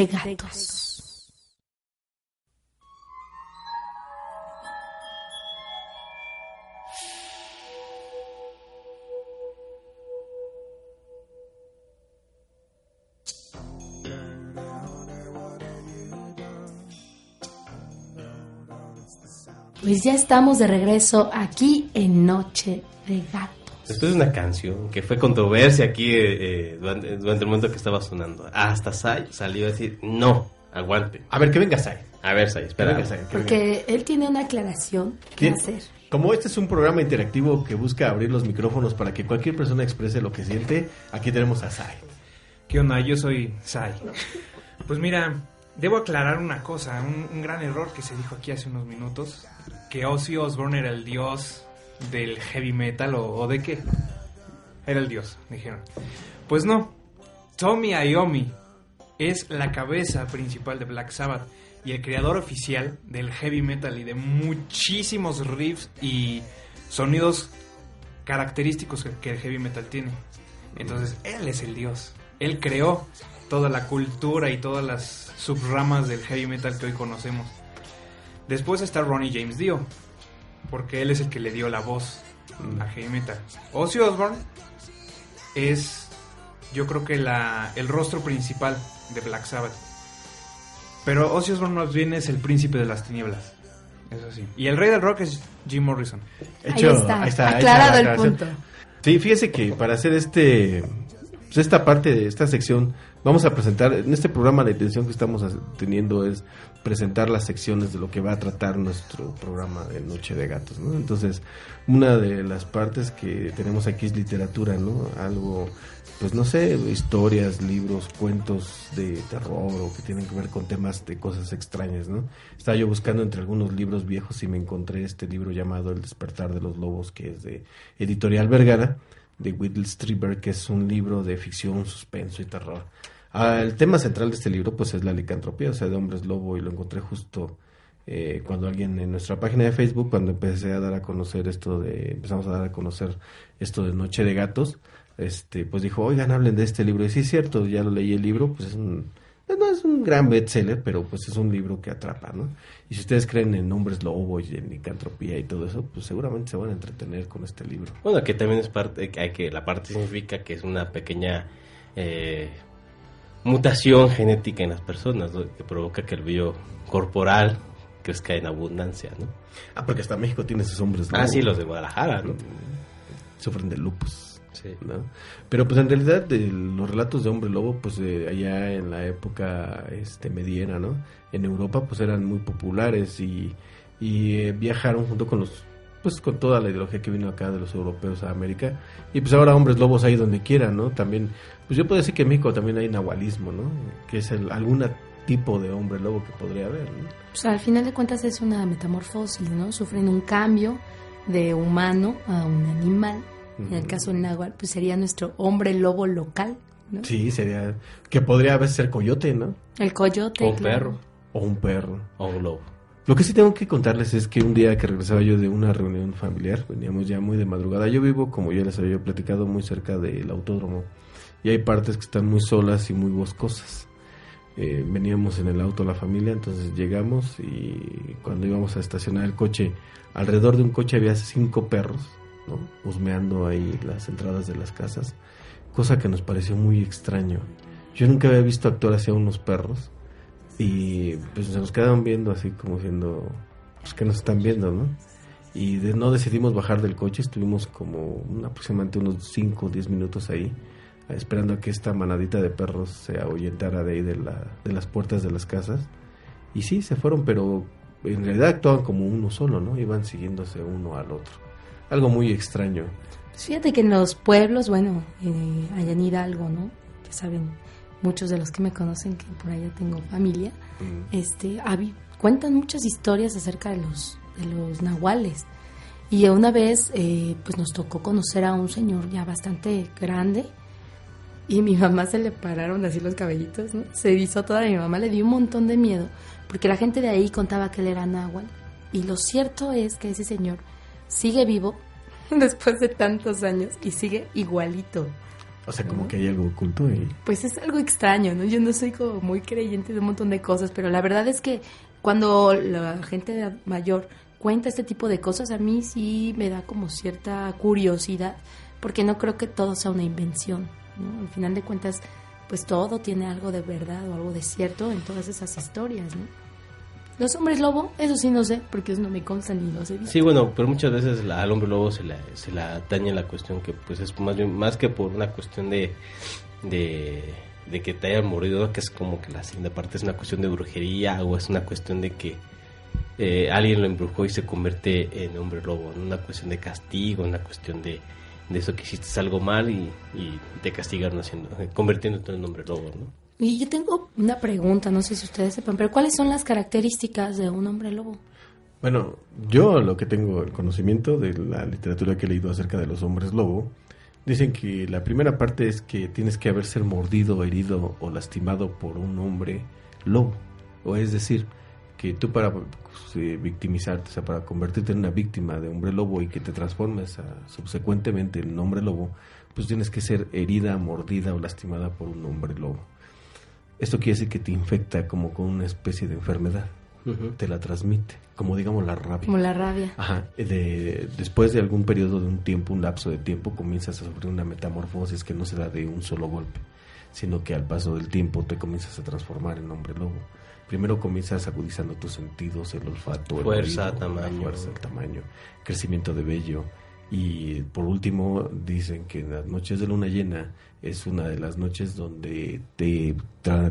De gatos. Pues ya estamos de regreso aquí en Noche de Gatos. Después de una canción que fue controversia aquí eh, eh, durante, durante el momento que estaba sonando, hasta Sai salió a decir, no, aguante. A ver, que venga Sai. A ver, Sai, Que espera. venga Sai, que venga. Porque él tiene una aclaración que hacer. Como este es un programa interactivo que busca abrir los micrófonos para que cualquier persona exprese lo que siente, aquí tenemos a Sai. ¿Qué onda? Yo soy Sai. Pues mira, debo aclarar una cosa, un, un gran error que se dijo aquí hace unos minutos, que Ozzy Osbourne era el dios del heavy metal o, de qué. Era el dios, dijeron. Pues no, Tommy Iommi es la cabeza principal de Black Sabbath y el creador oficial del heavy metal y de muchísimos riffs y sonidos característicos que- que el heavy metal tiene. Entonces, él es el dios. Él creó toda la cultura y todas las subramas del heavy metal que hoy conocemos. Después está Ronnie James Dio, porque él es el que le dio la voz a heavy metal. Ozzy Osbourne es, yo creo que la, el rostro principal de Black Sabbath. Pero Ozzy Osbourne más bien es el príncipe de las tinieblas. Eso sí. Y el rey del rock es Jim Morrison. Ahí está, ahí aclarado está la el punto. Sí, fíjese que para hacer este pues esta parte de esta sección vamos a presentar en este programa la intención que estamos teniendo es presentar las secciones de lo que va a tratar nuestro programa de Noche de Gatos, ¿no? Entonces, una de las partes que tenemos aquí es literatura, ¿no? Algo pues no sé, historias, libros, cuentos de terror o que tienen que ver con temas de cosas extrañas, ¿no? Estaba yo buscando entre algunos libros viejos y me encontré este libro llamado El despertar de los lobos, que es de Editorial Vergara, de Whittle Strieber, que es un libro de ficción, suspenso y terror. Ah, el tema central de este libro pues es la licantropía, o sea, de hombres lobo, y lo encontré justo eh, cuando alguien en nuestra página de Facebook, cuando empecé a dar a conocer esto de, empezamos a dar a conocer esto de Noche de Gatos, este, pues dijo, oigan, hablen de este libro. Y sí es cierto, ya lo leí el libro, pues es un, no es un gran bestseller, pero pues es un libro que atrapa, ¿no? Y si ustedes creen en hombres lobo y en licantropía y todo eso, pues seguramente se van a entretener con este libro. Bueno, que también es parte, que la parte significa que es una pequeña eh, mutación genética en las personas, ¿no? que provoca que el vello corporal crezca en abundancia, ¿no? Ah, porque hasta México tiene sus hombres Ah, lobo. sí, los de Guadalajara, ¿no? Sufren de lupus. Sí. ¿no? Pero pues en realidad de los relatos de hombre lobo, pues eh, allá en la época este mediana, ¿no? En Europa pues eran muy populares y, y eh, viajaron junto con los pues con toda la ideología que vino acá de los europeos a América y pues ahora hombres lobos hay donde quiera, ¿no? También pues yo puedo decir que en México también hay nahualismo, ¿no? Que es el, algún tipo de hombre lobo que podría haber, ¿no? Pues al final de cuentas es una metamorfosis, ¿no? Sufren un cambio de humano a un animal. En el caso del náhuatl, pues sería nuestro hombre lobo local, ¿no? Sí, sería que podría a veces ser coyote, ¿no? El coyote. O un claro. perro, O un perro. o un lobo. Lo que sí tengo que contarles es que un día que regresaba yo de una reunión familiar, veníamos ya muy de madrugada, yo vivo, como ya les había platicado, muy cerca del autódromo y hay partes que están muy solas y muy boscosas. Eh, veníamos en el auto la familia, entonces llegamos y cuando íbamos a estacionar el coche, alrededor de un coche había cinco perros, husmeando ahí las entradas de las casas, cosa que nos pareció muy extraño. Yo nunca había visto actuar hacia unos perros y pues se nos quedaban viendo así como diciendo, pues que nos están viendo, ¿no? Y de, no decidimos bajar del coche, estuvimos como aproximadamente unos 5 o 10 minutos ahí, esperando a que esta manadita de perros se ahuyentara de ahí de, la, de las puertas de las casas. Y sí, se fueron, pero en realidad actuaban como uno solo, ¿no? Iban siguiéndose uno al otro. Algo muy extraño. Fíjate que en los pueblos, bueno, eh, allá en Hidalgo, ¿no? Que saben muchos de los que me conocen que por allá tengo familia, este, habi- cuentan muchas historias acerca de los, de los nahuales. Y una vez, eh, pues nos tocó conocer a un señor ya bastante grande y a mi mamá se le pararon así los cabellitos, ¿no? Se erizó toda, mi mamá le dio un montón de miedo porque la gente de ahí contaba que él era náhuatl. Y lo cierto es que ese señor sigue vivo después de tantos años y sigue igualito. O sea, como que hay algo oculto y... Pues es algo extraño, ¿no? Yo no soy como muy creyente de un montón de cosas, pero la verdad es que cuando la gente mayor cuenta este tipo de cosas, a mí sí me da como cierta curiosidad, porque no creo que todo sea una invención, ¿no? Al final de cuentas, pues todo tiene algo de verdad o algo de cierto en todas esas historias, ¿no? Los hombres lobo, eso sí no sé, porque eso no me consta ni los visto. Sí, bueno, pero muchas veces al hombre lobo se la, se la atañe la cuestión que pues es más bien, más que por una cuestión de, de, que te hayan mordido, que es como que la segunda parte es una cuestión de brujería o es una cuestión de que eh, alguien lo embrujó y se convierte en hombre lobo, ¿no? una cuestión de castigo, una cuestión de, de eso que hiciste algo mal y, y te castigaron haciendo, convirtiéndote en hombre lobo, ¿no? Y yo tengo una pregunta, no sé si ustedes sepan, pero ¿cuáles son las características de un hombre lobo? Bueno, yo lo que tengo el conocimiento de la literatura que he leído acerca de los hombres lobo, dicen que la primera parte es que tienes que haber ser mordido, herido o lastimado por un hombre lobo. O es decir, que tú para pues, eh, victimizarte, o sea, para convertirte en una víctima de hombre lobo y que te transformes a- subsecuentemente en hombre lobo, pues tienes que ser herida, mordida o lastimada por un hombre lobo. Esto quiere decir que te infecta como con una especie de enfermedad, te la transmite, como digamos la rabia. Como la rabia. Ajá, de, después de algún periodo de un tiempo, un lapso de tiempo, comienzas a sufrir una metamorfosis que no se da de un solo golpe, sino que al paso del tiempo te comienzas a transformar en hombre lobo. Primero comienzas agudizando tus sentidos, el olfato, el Fuerza, oído, la tamaño. fuerza, el tamaño, crecimiento de vello. Y por último, dicen que en las noches de luna llena es una de las noches donde te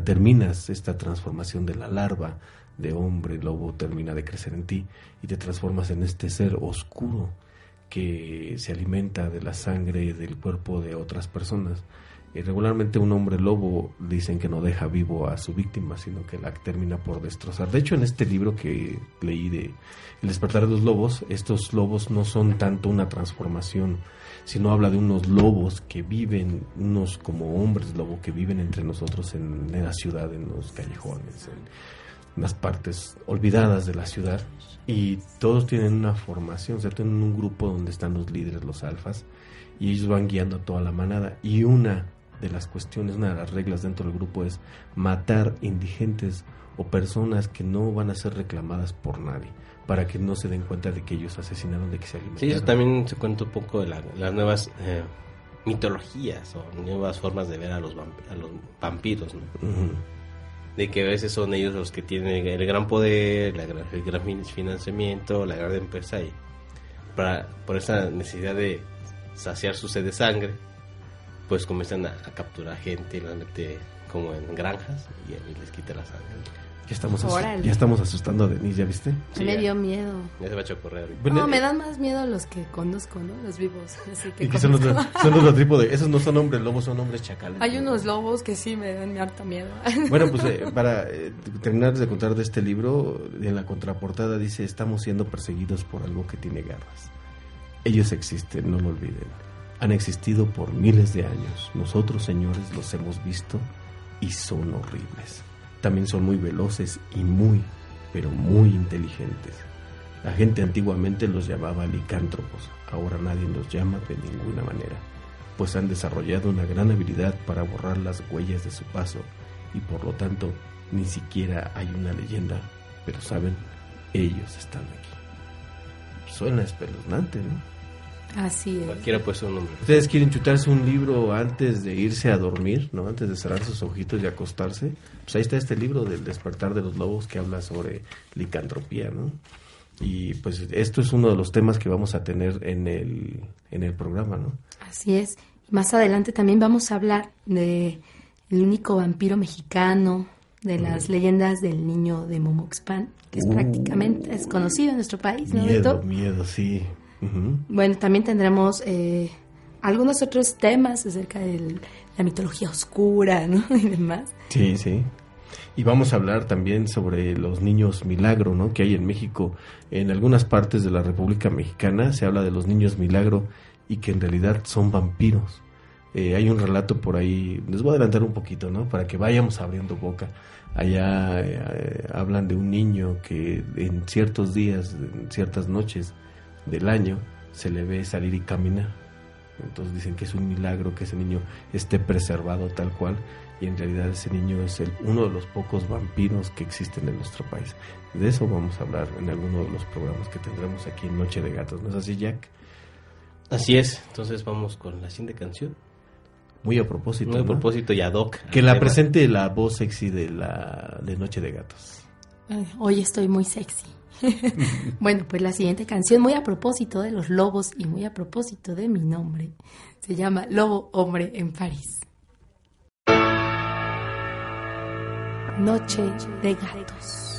terminas esta transformación de la larva de hombre lobo, termina de crecer en ti y te transformas en este ser oscuro que se alimenta de la sangre del cuerpo de otras personas. Y regularmente un hombre lobo dicen que no deja vivo a su víctima, sino que la termina por destrozar. De hecho, en este libro que leí de El despertar de los lobos, estos lobos no son tanto una transformación, sino habla de unos lobos que viven, unos como hombres lobo que viven entre nosotros en, en la ciudad, en los callejones, en las partes olvidadas de la ciudad. Y todos tienen una formación, o sea, tienen un grupo donde están los líderes, los alfas, y ellos van guiando a toda la manada. Y una de las cuestiones, una de las reglas dentro del grupo es matar indigentes o personas que no van a ser reclamadas por nadie, para que no se den cuenta de que ellos asesinaron, de que se alimentaron. Sí, eso también se cuenta un poco de la- las nuevas eh, mitologías o nuevas formas de ver a los, vamp- a los vampiros. De que a veces son ellos los que tienen el gran poder, la el gran fin- financiamiento, la gran empresa y para, por esa necesidad de saciar su sed de sangre, pues comienzan a, a capturar gente, las mete como en granjas y, y les quita la sangre. Ya estamos, Órale. ya estamos asustando a Denise, ¿ya viste? Sí, me ya. dio miedo. Ya se va a echar a correr. ahorita. Bueno, no, me eh, dan más miedo los que conozco, ¿no? Los vivos. Así que Y que son los, son los de... Esos no son hombres lobos, son hombres chacales. Hay unos lobos que sí me dan harta miedo. Bueno, pues eh, para eh, terminar de contar de este libro, en la contraportada dice, estamos siendo perseguidos por algo que tiene garras. Ellos existen, no lo olviden. Han existido por miles de años. Nosotros, señores, los hemos visto y son horribles. También son muy veloces y muy, pero muy inteligentes. La gente antiguamente los llamaba licántropos. Ahora nadie los llama de ninguna manera, pues han desarrollado una gran habilidad para borrar las huellas de su paso y por lo tanto ni siquiera hay una leyenda, pero saben, ellos están aquí. Suena espeluznante, ¿no? Así es. Cualquiera puede ser un hombre. Ustedes quieren chutarse un libro antes de irse a dormir, ¿no? Antes de cerrar sus ojitos y acostarse. Pues ahí está este libro del despertar de los lobos que habla sobre licantropía, ¿no? Y pues esto es uno de los temas que vamos a tener en el, en el programa, ¿no? Así es. Más adelante también vamos a hablar de el único vampiro mexicano, de las leyendas del niño de Momoxpan, que es Uh. prácticamente desconocido en nuestro país, ¿no, Miedo, Beto? miedo, sí. Bueno, también tendremos eh, algunos otros temas acerca de la mitología oscura, ¿no? Y demás. Sí, sí. Y vamos a hablar también sobre los niños milagro, ¿no? Que hay en México. En algunas partes de la República Mexicana se habla de los niños milagro y que en realidad son vampiros. Eh, hay un relato por ahí, les voy a adelantar un poquito, ¿no? Para que vayamos abriendo boca. Allá eh, hablan de un niño que en ciertos días, en ciertas noches del año, se le ve salir y caminar Entonces dicen que es un milagro que ese niño esté preservado tal cual y en realidad ese niño es el, uno de los pocos vampiros que existen en nuestro país. De eso vamos a hablar en alguno de los programas que tendremos aquí en Noche de Gatos. ¿No es así, Jack? Así es, entonces vamos con la siguiente canción. Muy a propósito. Muy a ¿no? propósito y ad hoc. Que la tema. presente la voz sexy de la de Noche de Gatos. Ay, Hoy estoy muy sexy. bueno, pues la siguiente canción, muy a propósito de los lobos y muy a propósito de mi nombre, se llama Lobo Hombre en París. Noche de gatos.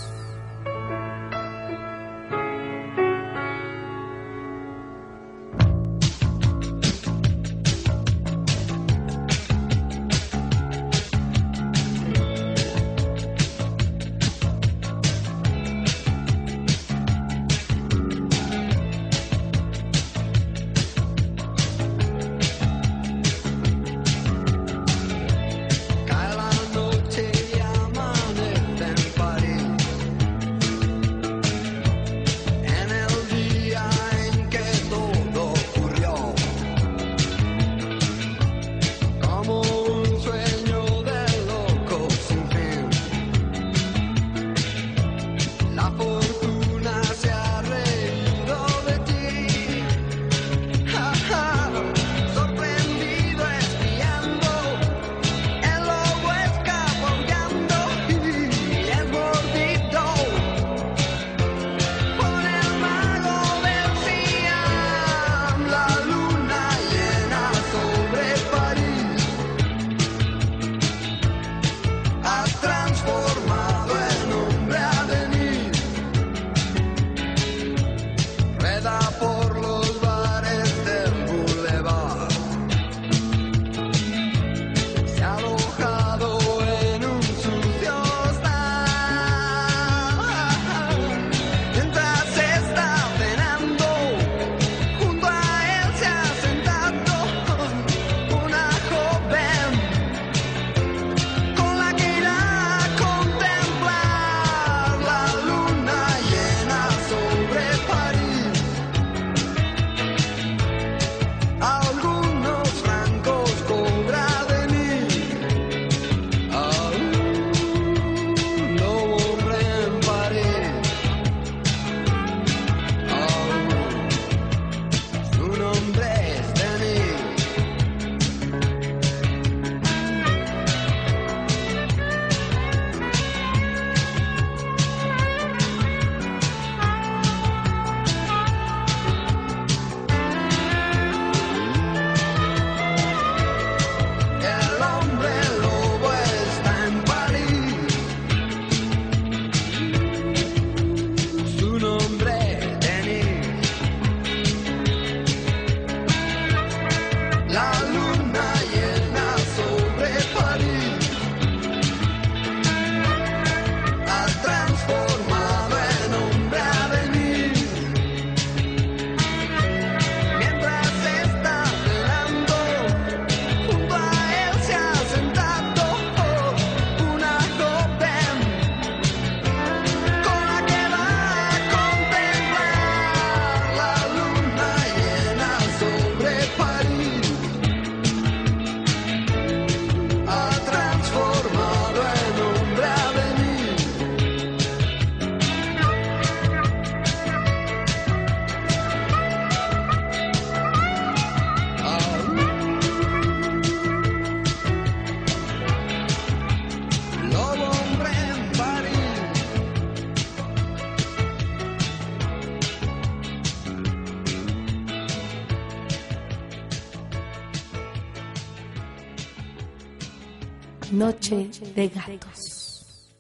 Noche de gatos.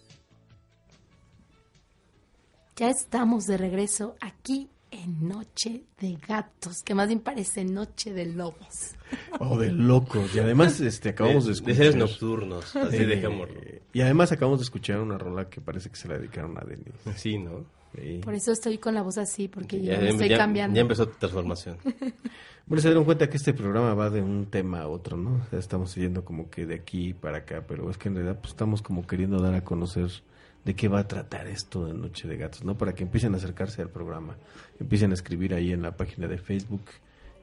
Ya estamos de regreso aquí en Noche de Gatos, que más bien parece Noche de Lobos. Oh, de locos. Y además este, acabamos de, de, escuchar... seres nocturnos, así Eh, dejémoslo. Y además acabamos de escuchar una rola que parece que se la dedicaron a Denis. Sí, ¿no? Sí. Por eso estoy con la voz así, porque Ya, ya, me estoy ya- cambiando. ya empezó tu transformación. Bueno, se dieron cuenta que este programa va de un tema a otro, ¿no? O sea, estamos yendo como que de aquí para acá, pero es que en realidad pues, estamos como queriendo dar a conocer de qué va a tratar esto de Noche de Gatos, ¿no? Para que empiecen a acercarse al programa, empiecen a escribir ahí en la página de Facebook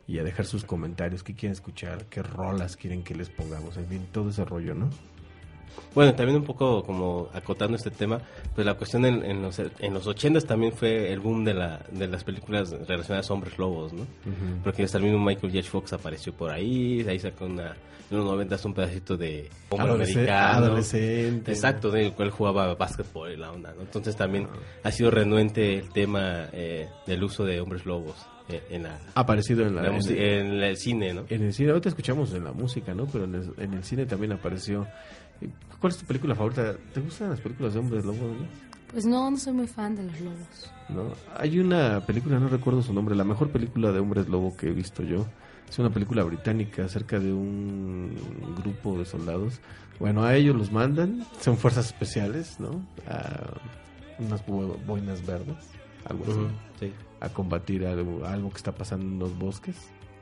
y a dejar sus comentarios, qué quieren escuchar, qué rolas quieren que les pongamos, en fin, todo ese rollo, ¿no? Bueno, también un poco como acotando este tema, pues la cuestión en, en los en los 80 también fue el boom de la de las películas relacionadas a hombres lobos, ¿no? Porque hasta el mismo Michael J. Fox apareció por ahí, ahí sacó una en los 90 un pedacito de hombre Adolescente- americano. adolescente. Exacto, en el cual jugaba básquetbol y la onda, ¿no? Entonces también ha sido renuente el tema eh, del uso de hombres lobos eh, en la, aparecido en, la, la en- el cine, ¿no? En el cine, ahorita escuchamos en la música, ¿no? Pero en el, en el cine también apareció. ¿Cuál es tu película favorita? ¿Te gustan las películas de hombres lobos? no? Pues no, no soy muy fan de los lobos. ¿No? Hay una película, no recuerdo su nombre, la mejor película de hombres lobo que he visto yo. Es una película británica acerca de un grupo de soldados. Bueno, a ellos los mandan, son fuerzas especiales, ¿no? A unas bo- boinas verdes, algo así. Sí. a combatir algo, algo que está pasando en los bosques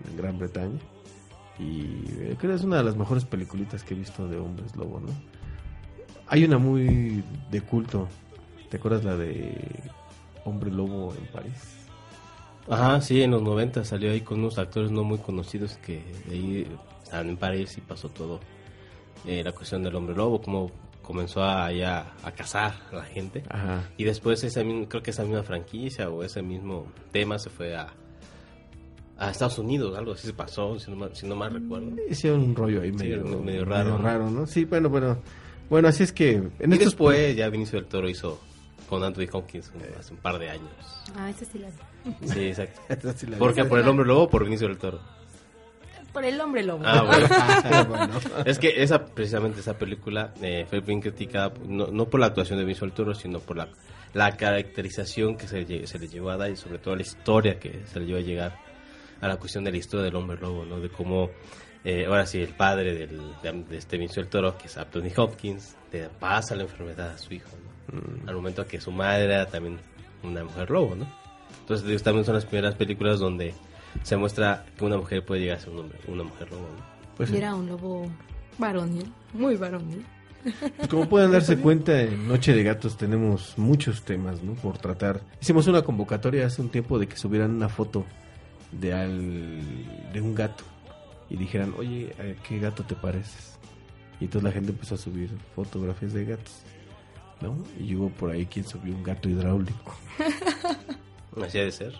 en Gran Bretaña. Y eh, creo que es una de las mejores peliculitas que he visto de hombres lobo, ¿no? Hay una muy de culto. ¿Te acuerdas la de Hombre Lobo en París? Ajá, sí, en los 90 salió ahí con unos actores no muy conocidos que de ahí estaban en París y pasó todo. eh, la cuestión del hombre lobo, cómo comenzó a, ya a cazar a la gente. Ajá. Y después esa, creo que esa misma franquicia o ese mismo tema se fue a, a Estados Unidos, algo así se pasó, si no mal, si no mal recuerdo. Hicieron un rollo ahí Sí, medio, medio- medio raro, ¿no? Sí, bueno, bueno. Bueno, así es que en y estos después ya Vinicio del Toro hizo con Anthony Hopkins un- hace un par de años. Ah, ese sí la vi. Sí, exacto. Esa sí la ¿Por qué? ¿Por el hombre lobo o por Vinicio del Toro? Por el hombre lobo. Ah, bueno. Ah, bueno. Es que esa, precisamente esa película eh, fue bien criticada, no, no por la actuación de Vinicio del Toro, sino por la, la caracterización que se, se le llevó a dar y sobre todo la historia que se le llevó a llegar a la cuestión de la historia del hombre lobo, ¿no? De cómo, eh, ahora sí, el padre del, de, de este del Toro, que es Anthony Hopkins, le pasa la enfermedad a su hijo, ¿no? Al momento que su madre era también una mujer lobo, ¿no? Entonces, digo, también son las primeras películas donde se muestra que una mujer puede llegar a ser un hombre, una mujer lobo, ¿no? Pues, Y era un lobo varonil, muy varonil. Pues como pueden darse cuenta, en Noche de Gatos tenemos muchos temas, ¿no? Por tratar. Hicimos una convocatoria hace un tiempo de que subieran una foto de, al, de un gato y dijeran, oye, ¿a qué gato te pareces? Y entonces la gente empezó a subir fotografías de gatos, ¿no? Y hubo por ahí quien subió un gato hidráulico. Así de ser.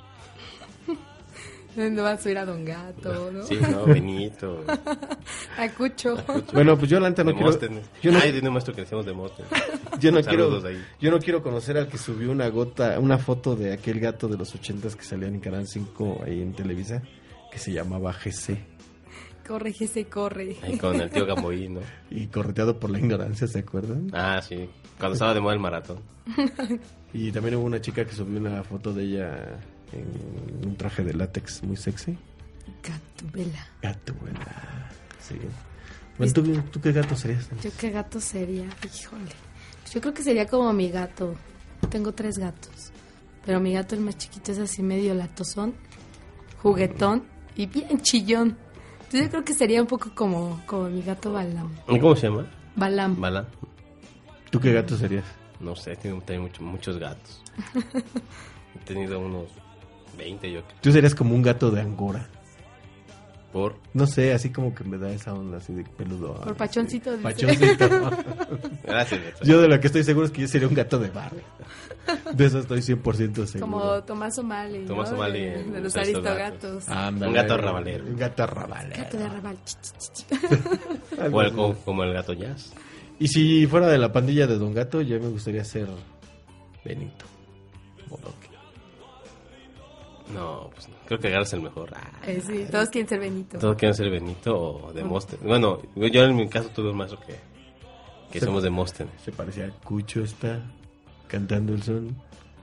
No va a subir a Don Gato, ¿no? Sí, no, Benito. A Cucho. Bueno, pues yo la neta no quiero... Demóstenes. Yo no, Ay, tiene un maestro que decíamos Demóstenes. yo no quiero... Ahí. Yo no quiero conocer al que subió una gota, una foto de aquel gato de los ochentas que salía en Canal 5 ahí en Televisa, que se llamaba GC. Corre, Jesse, corre. Ahí con el tío Gamboí, ¿no? Y correteado por la ignorancia, ¿se acuerdan? Ah, sí. Cuando estaba de moda el maratón. Y también hubo una chica que subió una foto de ella en un traje de látex muy sexy. Gatubela. Gato, buena. Sí. Bueno, ¿tú, tú qué gato serías? ¿Yo qué gato sería? Híjole. Yo creo que sería como mi gato. Tengo tres gatos. Pero mi gato, el más chiquito, es así medio latosón, juguetón y bien chillón. Entonces yo creo que sería un poco como, como mi gato Balam. ¿Y ¿Cómo se llama? Balam. Bala. ¿Tú qué gato serías? No sé, tengo, tengo mucho- muchos gatos. He tenido unos 20 yo creo. Tú serías como un gato de Angora. Por. No sé, así como que me da esa onda así de peludo. Por pachoncito, dice. Pachoncito. Gracias, Beto. yo de lo que estoy seguro es que yo sería un gato de barrio. De eso estoy 100% seguro. Como Tomás O'Malley. ¿no? Tomás O'Malley De, los Aristogatos. Un gato arrabalero. Un gato arrabalero. Gato de ch. O el- como, como el gato jazz. Y si fuera de la pandilla de Don Gato, yo me gustaría ser Benito. No, pues no. Creo que Gar es el mejor. Ah, Eh, sí, todos quieren ser Benito. todos quieren ser Benito o Demóstenes. Bueno, yo en mi caso tuve un maestro que, que somos Demóstenes. Se parecía Cucho está cantando el son.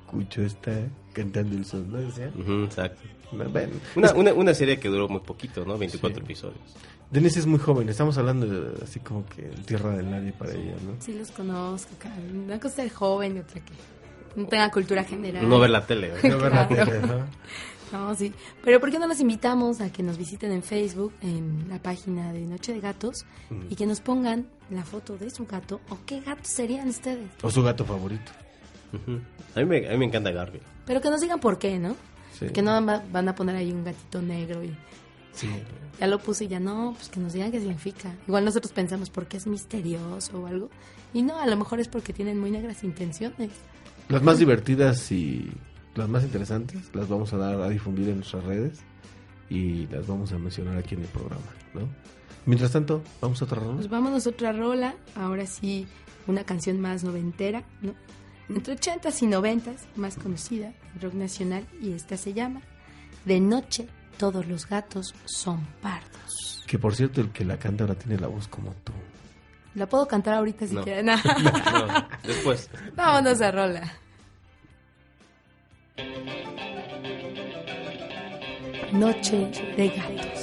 Cucho está cantando el son, ¿no decía? Ujú, exacto. Bueno, Una, una, una serie que duró muy poquito, ¿no? 24 Sí. episodios. Denise es muy joven, estamos hablando de así como que tierra del nadie para ella, ¿no? Sí los conozco. cara. Una cosa es ser joven y otra que no tenga cultura general. No ver la tele. ¿no? No ver la tele, ¿no? No, sí. Pero ¿por qué no los invitamos a que nos visiten en Facebook, en la página de Noche de Gatos, y que nos pongan la foto de su gato o qué gatos serían ustedes? O su gato favorito. A, mí me, a mí me encanta Garfield. Pero que nos digan por qué, ¿no? Sí. Que no va- van a poner ahí un gatito negro y, Sí. Ya lo puse y ya no, pues que nos digan qué significa. Igual nosotros pensamos porque es misterioso o algo. Y no, a lo mejor es porque tienen muy negras intenciones. Las más divertidas y las más interesantes las vamos a dar a difundir en nuestras redes y las vamos a mencionar aquí en el programa, ¿no? Mientras tanto, vamos a otra ronda. Pues vámonos a otra rola. Ahora sí, una canción más noventera, ¿no? Entre ochentas y noventas, más conocida, rock nacional, y esta se llama De noche todos los gatos son pardos. Que por cierto, el que la canta ahora tiene la voz como tú. ¿La puedo cantar ahorita si No. quieren? No. No, después. Vámonos a rola. Noche de gatos.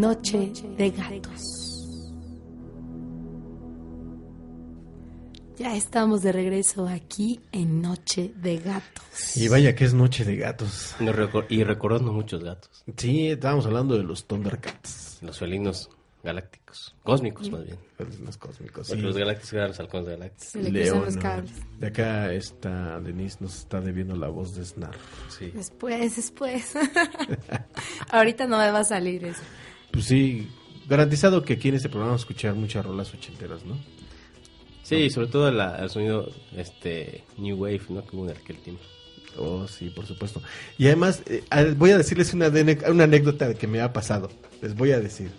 Noche de gatos. Ya estamos de regreso aquí en Noche de Gatos. Y vaya que es noche de gatos. Y, recordando muchos gatos. Sí, estábamos hablando de los Thundercats. Los felinos galácticos. Cósmicos, más bien. Los cósmicos. Sí. los galácticos eran los halcones galácticos. Se le cruzan los León, cables. De acá está Denise, nos está debiendo la voz de Snar. Sí. Después, después. Ahorita no me va a salir eso. Pues sí, garantizado que aquí en este programa vamos a escuchar muchas rolas ochenteras, ¿no? Sí, sobre todo la- el sonido este New Wave, ¿no? Que hubo en aquel tiempo. Oh, sí, por supuesto. Y además, eh, voy a decirles una, una anécdota que me ha pasado. Les voy a decir.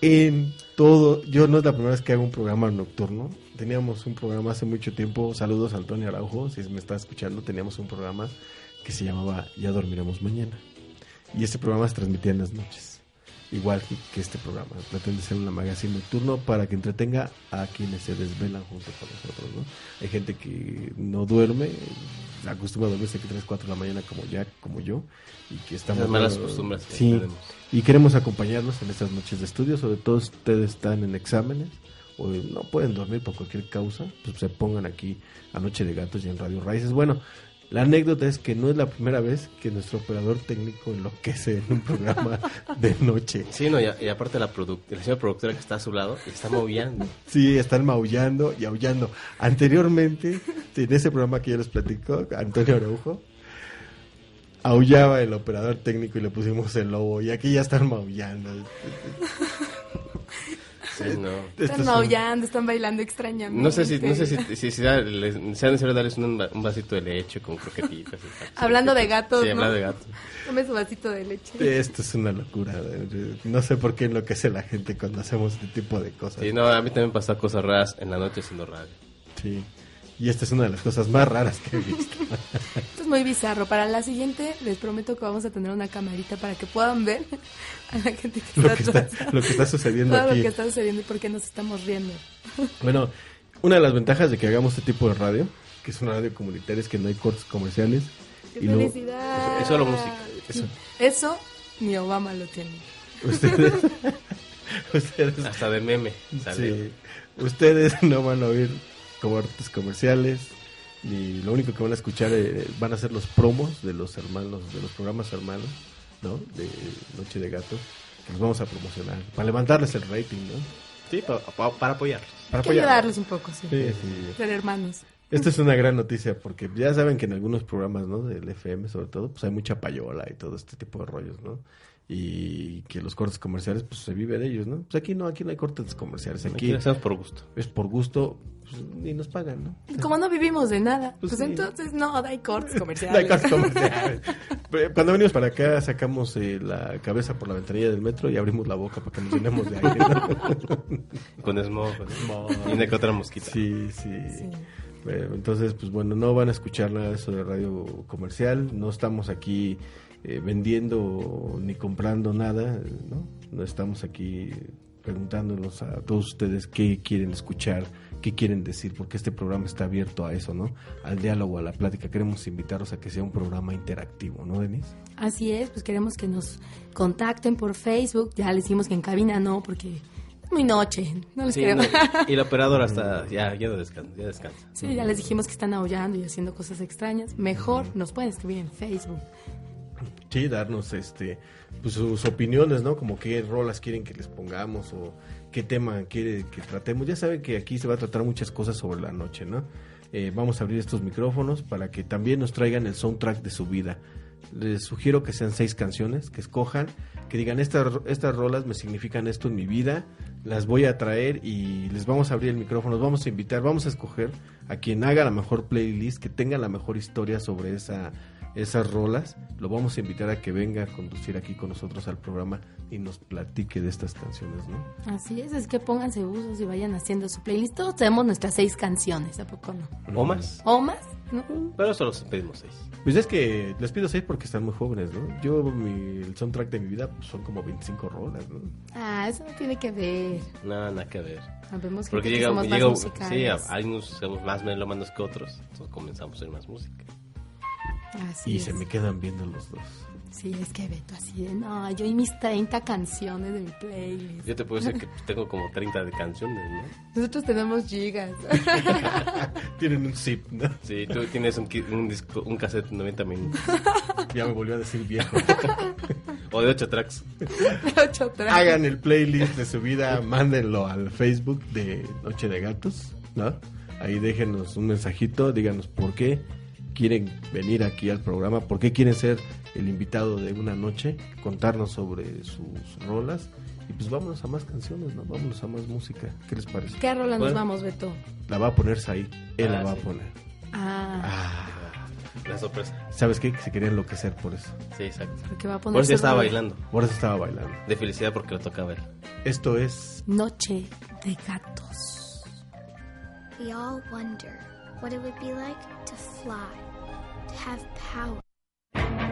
En todo, yo no es la primera vez que hago un programa nocturno. Teníamos un programa hace mucho tiempo. Saludos a Antonio Araujo, si me está escuchando. Teníamos un programa que se llamaba Ya dormiremos mañana. Y este programa se transmitía en las noches. Igual que, que este programa. Pretende ser una magazine nocturno para que entretenga a quienes se desvelan junto con nosotros, ¿no? Hay gente que no duerme, acostumbra a dormirse que 3, 4 de la mañana como ya, como yo, y que estamos... Esas malas costumbres que Sí, tenemos. y queremos acompañarnos en estas noches de estudio, sobre todo si ustedes están en exámenes o no pueden dormir por cualquier causa, pues se pongan aquí a Noche de Gatos y en Radio Raíces. Bueno, la anécdota es que no es la primera vez que nuestro operador técnico enloquece en un programa de noche. Sí, no, y, a- y aparte la, la señora productora que está a su lado está moviendo. Sí, están maullando y aullando. Anteriormente, en ese programa que yo les platico, Antonio Araujo, aullaba el operador técnico y le pusimos el lobo. Y aquí ya están maullando. Sí, no. Esto Están maullando, están bailando extrañamente. No sé si, no sé si, si, si da- les, sea necesario darles un, un vasito de leche con croquetitas. y tal. Hablando de gatos, Sí, ¿no? hablando de gatos. Dame su vasito de leche. Esto es una locura. No sé por qué enloquece la gente cuando hacemos este tipo de cosas. Sí, no, a mí también pasa cosas raras en la noche haciendo radio. Sí. Y esta es una de las cosas más raras que he visto. Esto es muy bizarro. Para la siguiente les prometo que vamos a tener una camarita para que puedan ver a la gente que lo, está, que está, lo que está sucediendo Todo aquí. lo que está sucediendo y por qué nos estamos riendo. Bueno, una de las ventajas de que hagamos este tipo de radio, que es una radio comunitaria, es que no hay cortes comerciales. ¡Qué Y luego, felicidad! es solo música. Eso. Eso ni Obama lo tiene. ustedes, ustedes, Hasta de meme. sí, ustedes no van a oír cortes comerciales, ni lo único que van a escuchar eh, van a ser los promos de los hermanos, de los programas hermanos, ¿no? De Noche de Gato, que los vamos a promocionar, para levantarles el rating, ¿no? Sí, pa- pa- para apoyarlos. Para Hay que apoyarlos. ayudarlos un poco, sí. Sí, sí. Ser hermanos. Esta es una gran noticia porque ya saben que en algunos programas, ¿no? Del FM sobre todo, pues hay mucha payola y todo este tipo de rollos, ¿no? Y que los cortes comerciales, pues se vive de ellos, ¿no? Pues aquí no, aquí no hay cortes comerciales, Aquí aquí por gusto. es por gusto, pues, ni nos pagan, ¿no? Y Como no vivimos de nada, Pues pues, sí. entonces no, hay cortes No hay comerciales. cortes comerciales. Cuando venimos para acá sacamos eh, la cabeza por la ventanilla del metro y abrimos la boca para que nos llenemos de aire, ¿no? Con smog. ¿no? Y una que otra mosquita. Sí, sí. Sí. Bueno, entonces, pues bueno, no van a escuchar nada de eso de radio comercial. No estamos aquí eh, vendiendo ni comprando nada, ¿no? No estamos aquí preguntándonos a todos ustedes qué quieren escuchar, qué quieren decir, porque este programa está abierto a eso, ¿no? Al diálogo, a la plática. Queremos invitarlos a que sea un programa interactivo, ¿no, Denise? Así es, pues queremos que nos contacten por Facebook. Ya les dijimos que en cabina no, porque es muy noche. No les Sí, queremos. no, y la operadora está ya, ya descansa, ya descansa. Sí, ya les dijimos que están aullando y haciendo cosas extrañas. Mejor nos pueden escribir en Facebook. Sí, darnos este pues, sus opiniones, ¿no? Como qué rolas quieren que les pongamos o qué tema quiere que tratemos. Ya saben que aquí se va a tratar muchas cosas sobre la noche, ¿no? Eh, vamos a abrir estos micrófonos para que también nos traigan el soundtrack de su vida. Les sugiero que sean seis canciones, que escojan, que digan estas estas rolas me significan esto en mi vida, las voy a traer y les vamos a abrir el micrófono, los vamos a invitar, vamos a escoger a quien haga la mejor playlist, que tenga la mejor historia sobre esa esas rolas, lo vamos a invitar a que venga a conducir aquí con nosotros al programa y nos platique de estas canciones, ¿no? Así es, es que pónganse usos y vayan haciendo su playlist. Todos tenemos nuestras seis canciones, ¿a poco no? O más. ¿O más? ¿No? Pero solo pedimos seis. Pues es que les pido seis porque están muy jóvenes, ¿no? Yo, mi, el soundtrack de mi vida pues, son como 25 rolas, ¿no? Ah, eso no tiene que ver. Nada, nada que ver. Sabemos Porque que llega, somos más llega musicales. sí, a- hay unos que somos más melómanos que otros, entonces comenzamos a oír más música. Así Y es. se me quedan viendo los dos. Sí, es que Beto así de, no, yo y mis 30 canciones de mi playlist. Yo te puedo decir que tengo como 30 de canciones, ¿no? Nosotros tenemos gigas. Tienen un zip, ¿no? Sí, tú tienes un, un, disco, un cassette de 90 minutos. Ya me volvió a decir viejo. O de 8 tracks. Ocho tracks. Hagan el playlist de su vida, mándenlo al Facebook de Noche de Gatos, ¿no? Ahí déjenos un mensajito, díganos por qué quieren venir aquí al programa, por qué quieren ser el invitado de una noche, contarnos sobre sus rolas. Y pues vámonos a más canciones, ¿no? Vámonos a más música. ¿Qué les parece? ¿Qué rola nos Bueno. vamos, Beto? La va a poner ahí, él la Ah, va sí. a poner. Ah, Ah, La sorpresa. ¿sabes qué? Que se quería enloquecer por eso. Sí, exacto. porque va a poner Por eso estaba rola. bailando. Por eso estaba bailando. De felicidad porque lo tocaba él. Esto es Noche de gatos. We all wonder what it would be like to fly, have power.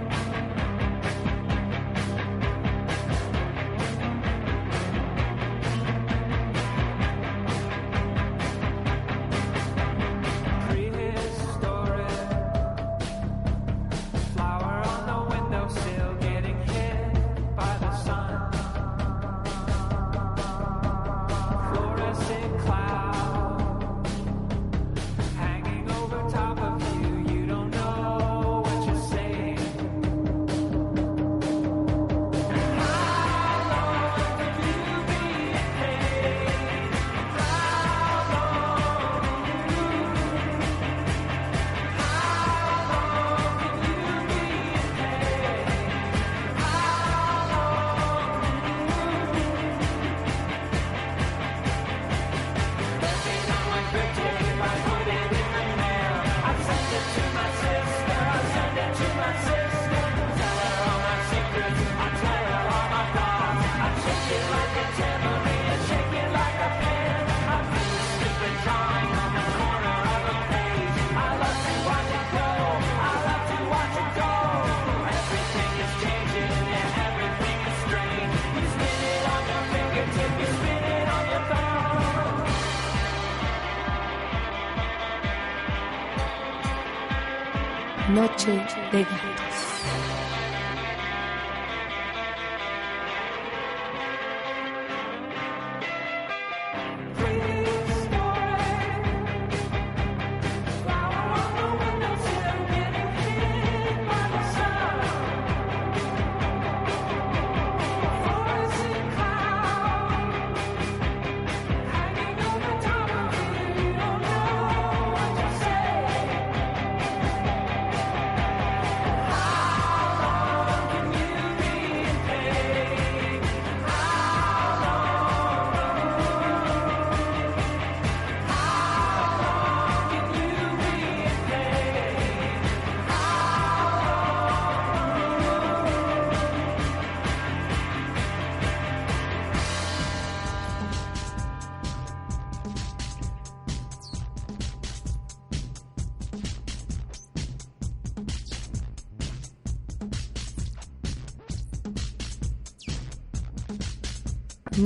Noche de gatos.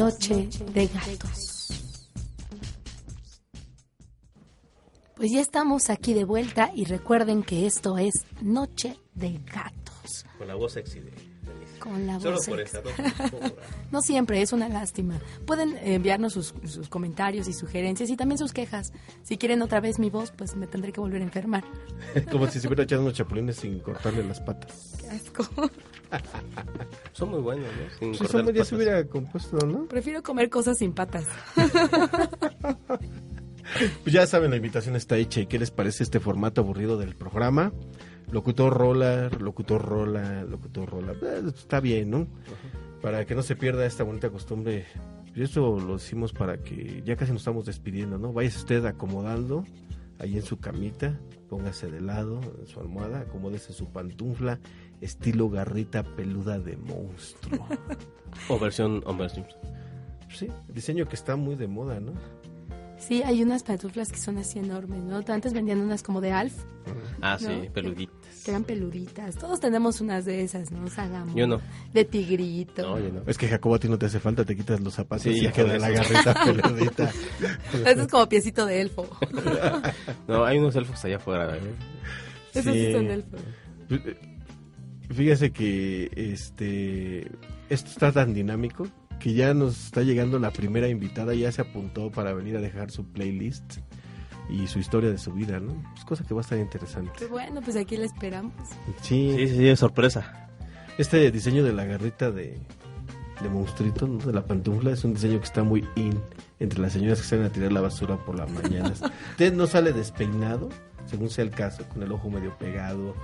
Noche de gatos. Pues ya estamos aquí de vuelta y recuerden que esto es Noche de Gatos. Con la voz sexy de. Con la Solo voz por esa, ¿no? Por- No siempre, es una lástima. Pueden enviarnos sus, sus comentarios y sugerencias y también sus quejas. Si quieren otra vez mi voz, pues me tendré que volver a enfermar. como si se hubiera echado unos chapulines sin cortarle las patas. Qué asco. Son muy buenos, ¿no? Sin Si cortar eso ya patas. se hubiera compuesto, ¿no? Prefiero comer cosas sin patas. Pues ya saben, la invitación está hecha. ¿Y qué les parece este formato aburrido del programa? Locutor rola, locutor rola, locutor rola. Eh, está bien, ¿no? Para que no se pierda esta bonita costumbre. Y eso lo hicimos para que ya casi nos estamos despidiendo, ¿no? Váyase usted acomodando ahí en su camita, póngase de lado en su almohada, acomódese su pantufla, estilo garrita peluda de monstruo. O versión Homer Simpson. Sí, diseño que está muy de moda, ¿no? Sí, hay unas pantuflas que son así enormes, ¿no? Antes vendían unas como de Alf, Ah, sí, peluditas. que eran peluditas. Todos tenemos unas de esas, ¿no? Sagamo. Yo no. De tigrito. No, yo no. Es que Jacobo a ti no te hace falta, te quitas los zapatos Sí, y ya queda la eso. garrita peludita. Ese es como piecito de elfo. No, hay unos elfos allá afuera. ¿eh? Esos sí Sí. son de elfo. Fíjese que este esto está tan dinámico que ya nos está llegando la primera invitada, ya se apuntó para venir a dejar su playlist y su historia de su vida, ¿no? Es cosa que va a estar interesante. Pues bueno, pues aquí la esperamos. Sí, Sí, sí, sí, sorpresa. este diseño de la garrita de, de monstruito, ¿no? de la pantufla, es un diseño que está muy in entre las señoras que salen a tirar la basura por las mañanas. Usted no sale despeinado, según sea el caso, con el ojo medio pegado,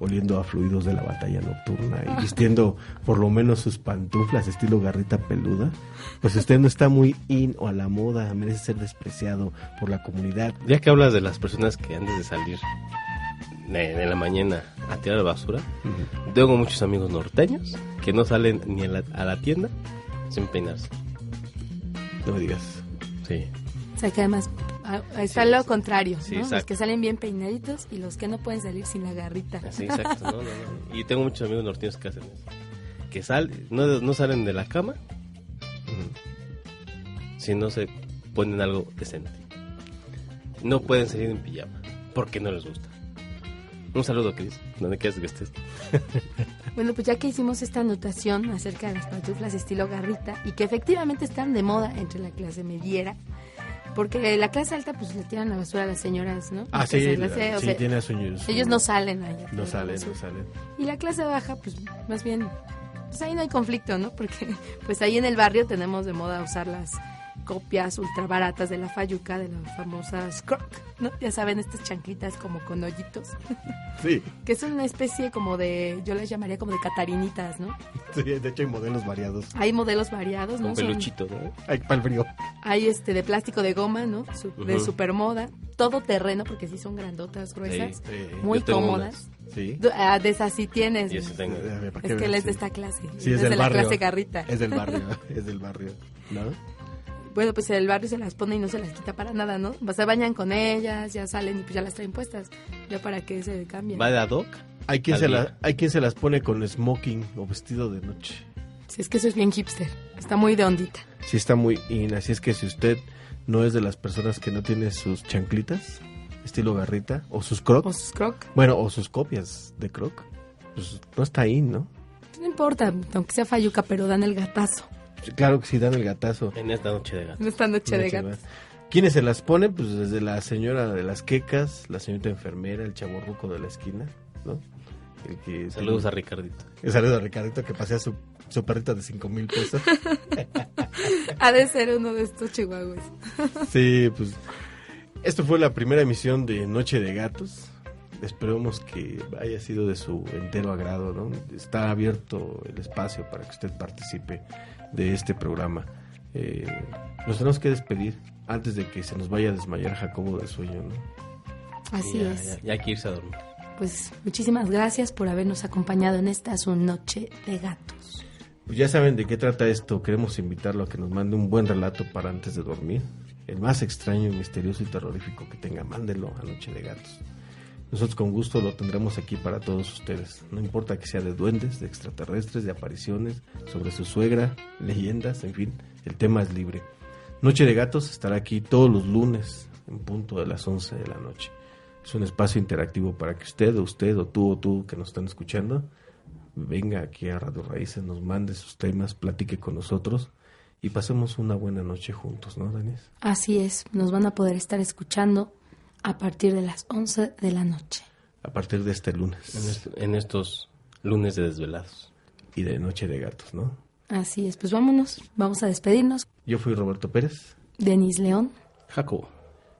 oliendo a fluidos de la batalla nocturna y vistiendo por lo menos sus pantuflas estilo garrita peluda, pues usted no está muy in o a la moda, merece ser despreciado por la comunidad. Ya que hablas de las personas que antes de salir de, de la mañana a tirar la basura, tengo muchos amigos norteños que no salen ni a la, a la tienda sin peinarse. No me digas. Sí. O sea que además ah, está lo contrario, Sí, ¿no? Los que salen bien peinaditos y los que no pueden salir sin la garrita. Así, exacto. No, no, no. Y tengo muchos amigos norteños que hacen eso. Que sal, no, no salen de la cama si no se ponen algo decente. No pueden salir en pijama porque no les gusta. Un saludo, Chris, donde quieras que estés. Bueno, pues ya que hicimos esta anotación acerca de las pantuflas estilo garrita y que efectivamente están de moda entre la clase mediera, porque la clase alta pues le tiran la basura a las señoras, ¿no? Ah, sí, clase- la- sí, sea, tiene. Ellos no salen ahí. a tirar No salen, no salen. Y la clase baja, pues más bien, pues ahí no hay conflicto, ¿no? Porque pues ahí en el barrio tenemos de moda usar las copias ultra baratas de la Fayuca, de las famosas croc, ¿no? Ya saben, estas chanclitas como con hoyitos, Sí, que es una especie como de, yo les llamaría como de catarinitas, ¿no? sí, de hecho hay modelos variados. Hay modelos variados, ¿no? Con Son- peluchito, ¿no? Hay para el frío. hay este de plástico de goma, ¿no? Su- De Ujú. supermoda, todo terreno, porque sí son grandotas, gruesas, Sí, muy yo tengo cómodas. Sí. Ah, de esas sí tienes. Y tengo. Es que él es sí. de esta clase. Sí, es de del la barrio. clase garrita. Es del barrio, es del barrio. ¿No? Bueno, pues el barrio se las pone y no se las quita para nada, ¿no? Pues se bañan con ellas, ya salen y pues ya las traen puestas. Ya para que se cambien. Va de ad hoc. Hay quien, se la- hay quien se las pone con smoking o vestido de noche. Si es que eso es bien hipster. Está muy de ondita. Sí está muy in, así es que si usted no es de las personas que no tiene sus chanclitas, estilo garrita, o sus crocs, O sus croc. bueno, o sus copias de croc, pues no está in, ¿no? No importa, aunque sea fayuca, pero dan el gatazo. Claro que sí dan el gatazo. En esta noche de gato. En esta noche de gatos. ¿Quiénes se las ponen? Pues desde la señora de las quecas, la señorita enfermera, el chaborruco de la esquina, ¿no? El que Saludos a Ricardito. El saludo a Ricardito que pasea su, su perrito de cinco mil pesos. Ha de ser uno de estos chihuahuas. Sí, pues esto fue la primera emisión de Noche de Gatos. Esperemos que haya sido de su entero agrado, ¿no? Está abierto el espacio para que usted participe de este programa. Eh, nos tenemos que despedir antes de que se nos vaya a desmayar Jacobo de sueño, ¿no? Así ya, es. Ya, ya hay que irse a dormir. Pues muchísimas gracias por habernos acompañado en esta su noche de gatos. Pues ya saben de qué trata esto. Queremos invitarlo a que nos mande un buen relato para antes de dormir. El más extraño, misterioso y terrorífico que tenga, mándelo a Noche de Gatos. Nosotros con gusto lo tendremos aquí para todos ustedes. No importa que sea de duendes, de extraterrestres, de apariciones, sobre su suegra, leyendas, en fin, el tema es libre. Noche de Gatos estará aquí todos los lunes en punto de las 11 de la noche. Es un espacio interactivo para que usted o usted o tú o tú que nos están escuchando venga aquí a Radio Raíces, nos mande sus temas, platique con nosotros y pasemos una buena noche juntos, ¿no, Daniel? Así es, nos van a poder estar escuchando a partir de las 11 de la noche. A partir de este En, lunes est- en estos lunes de desvelados. y de Noche de Gatos, ¿no? Así es, pues vámonos, vamos a despedirnos. Yo fui Roberto Pérez Denis León, Jacobo.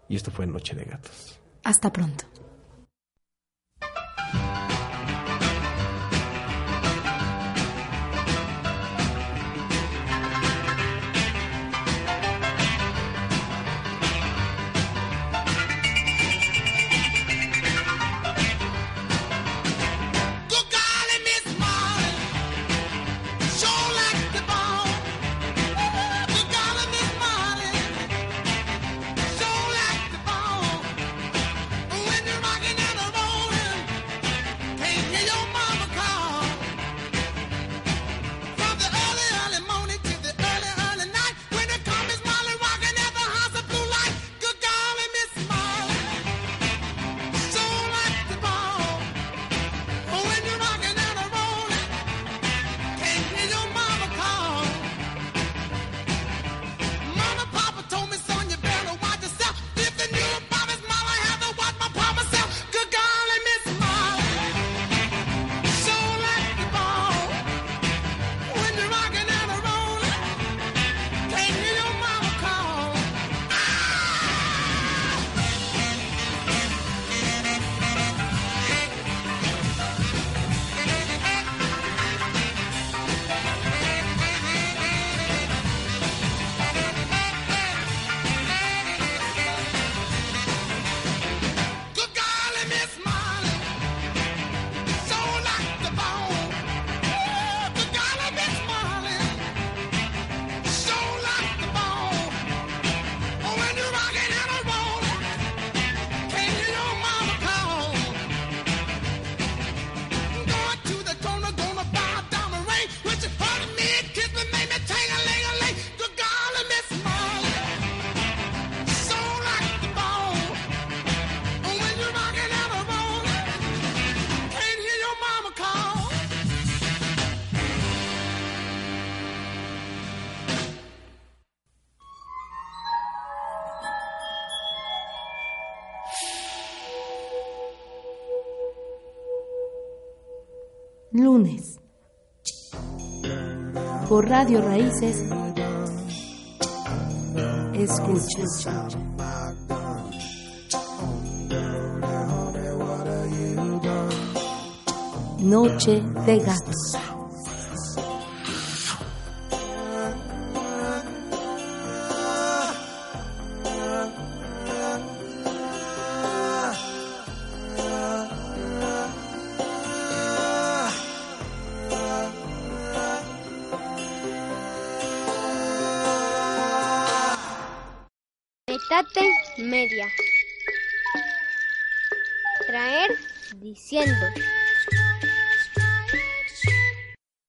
y esto fue Noche de Gatos. hasta pronto. Lunes. Por Radio Raíces, escucha. Noche de gatos.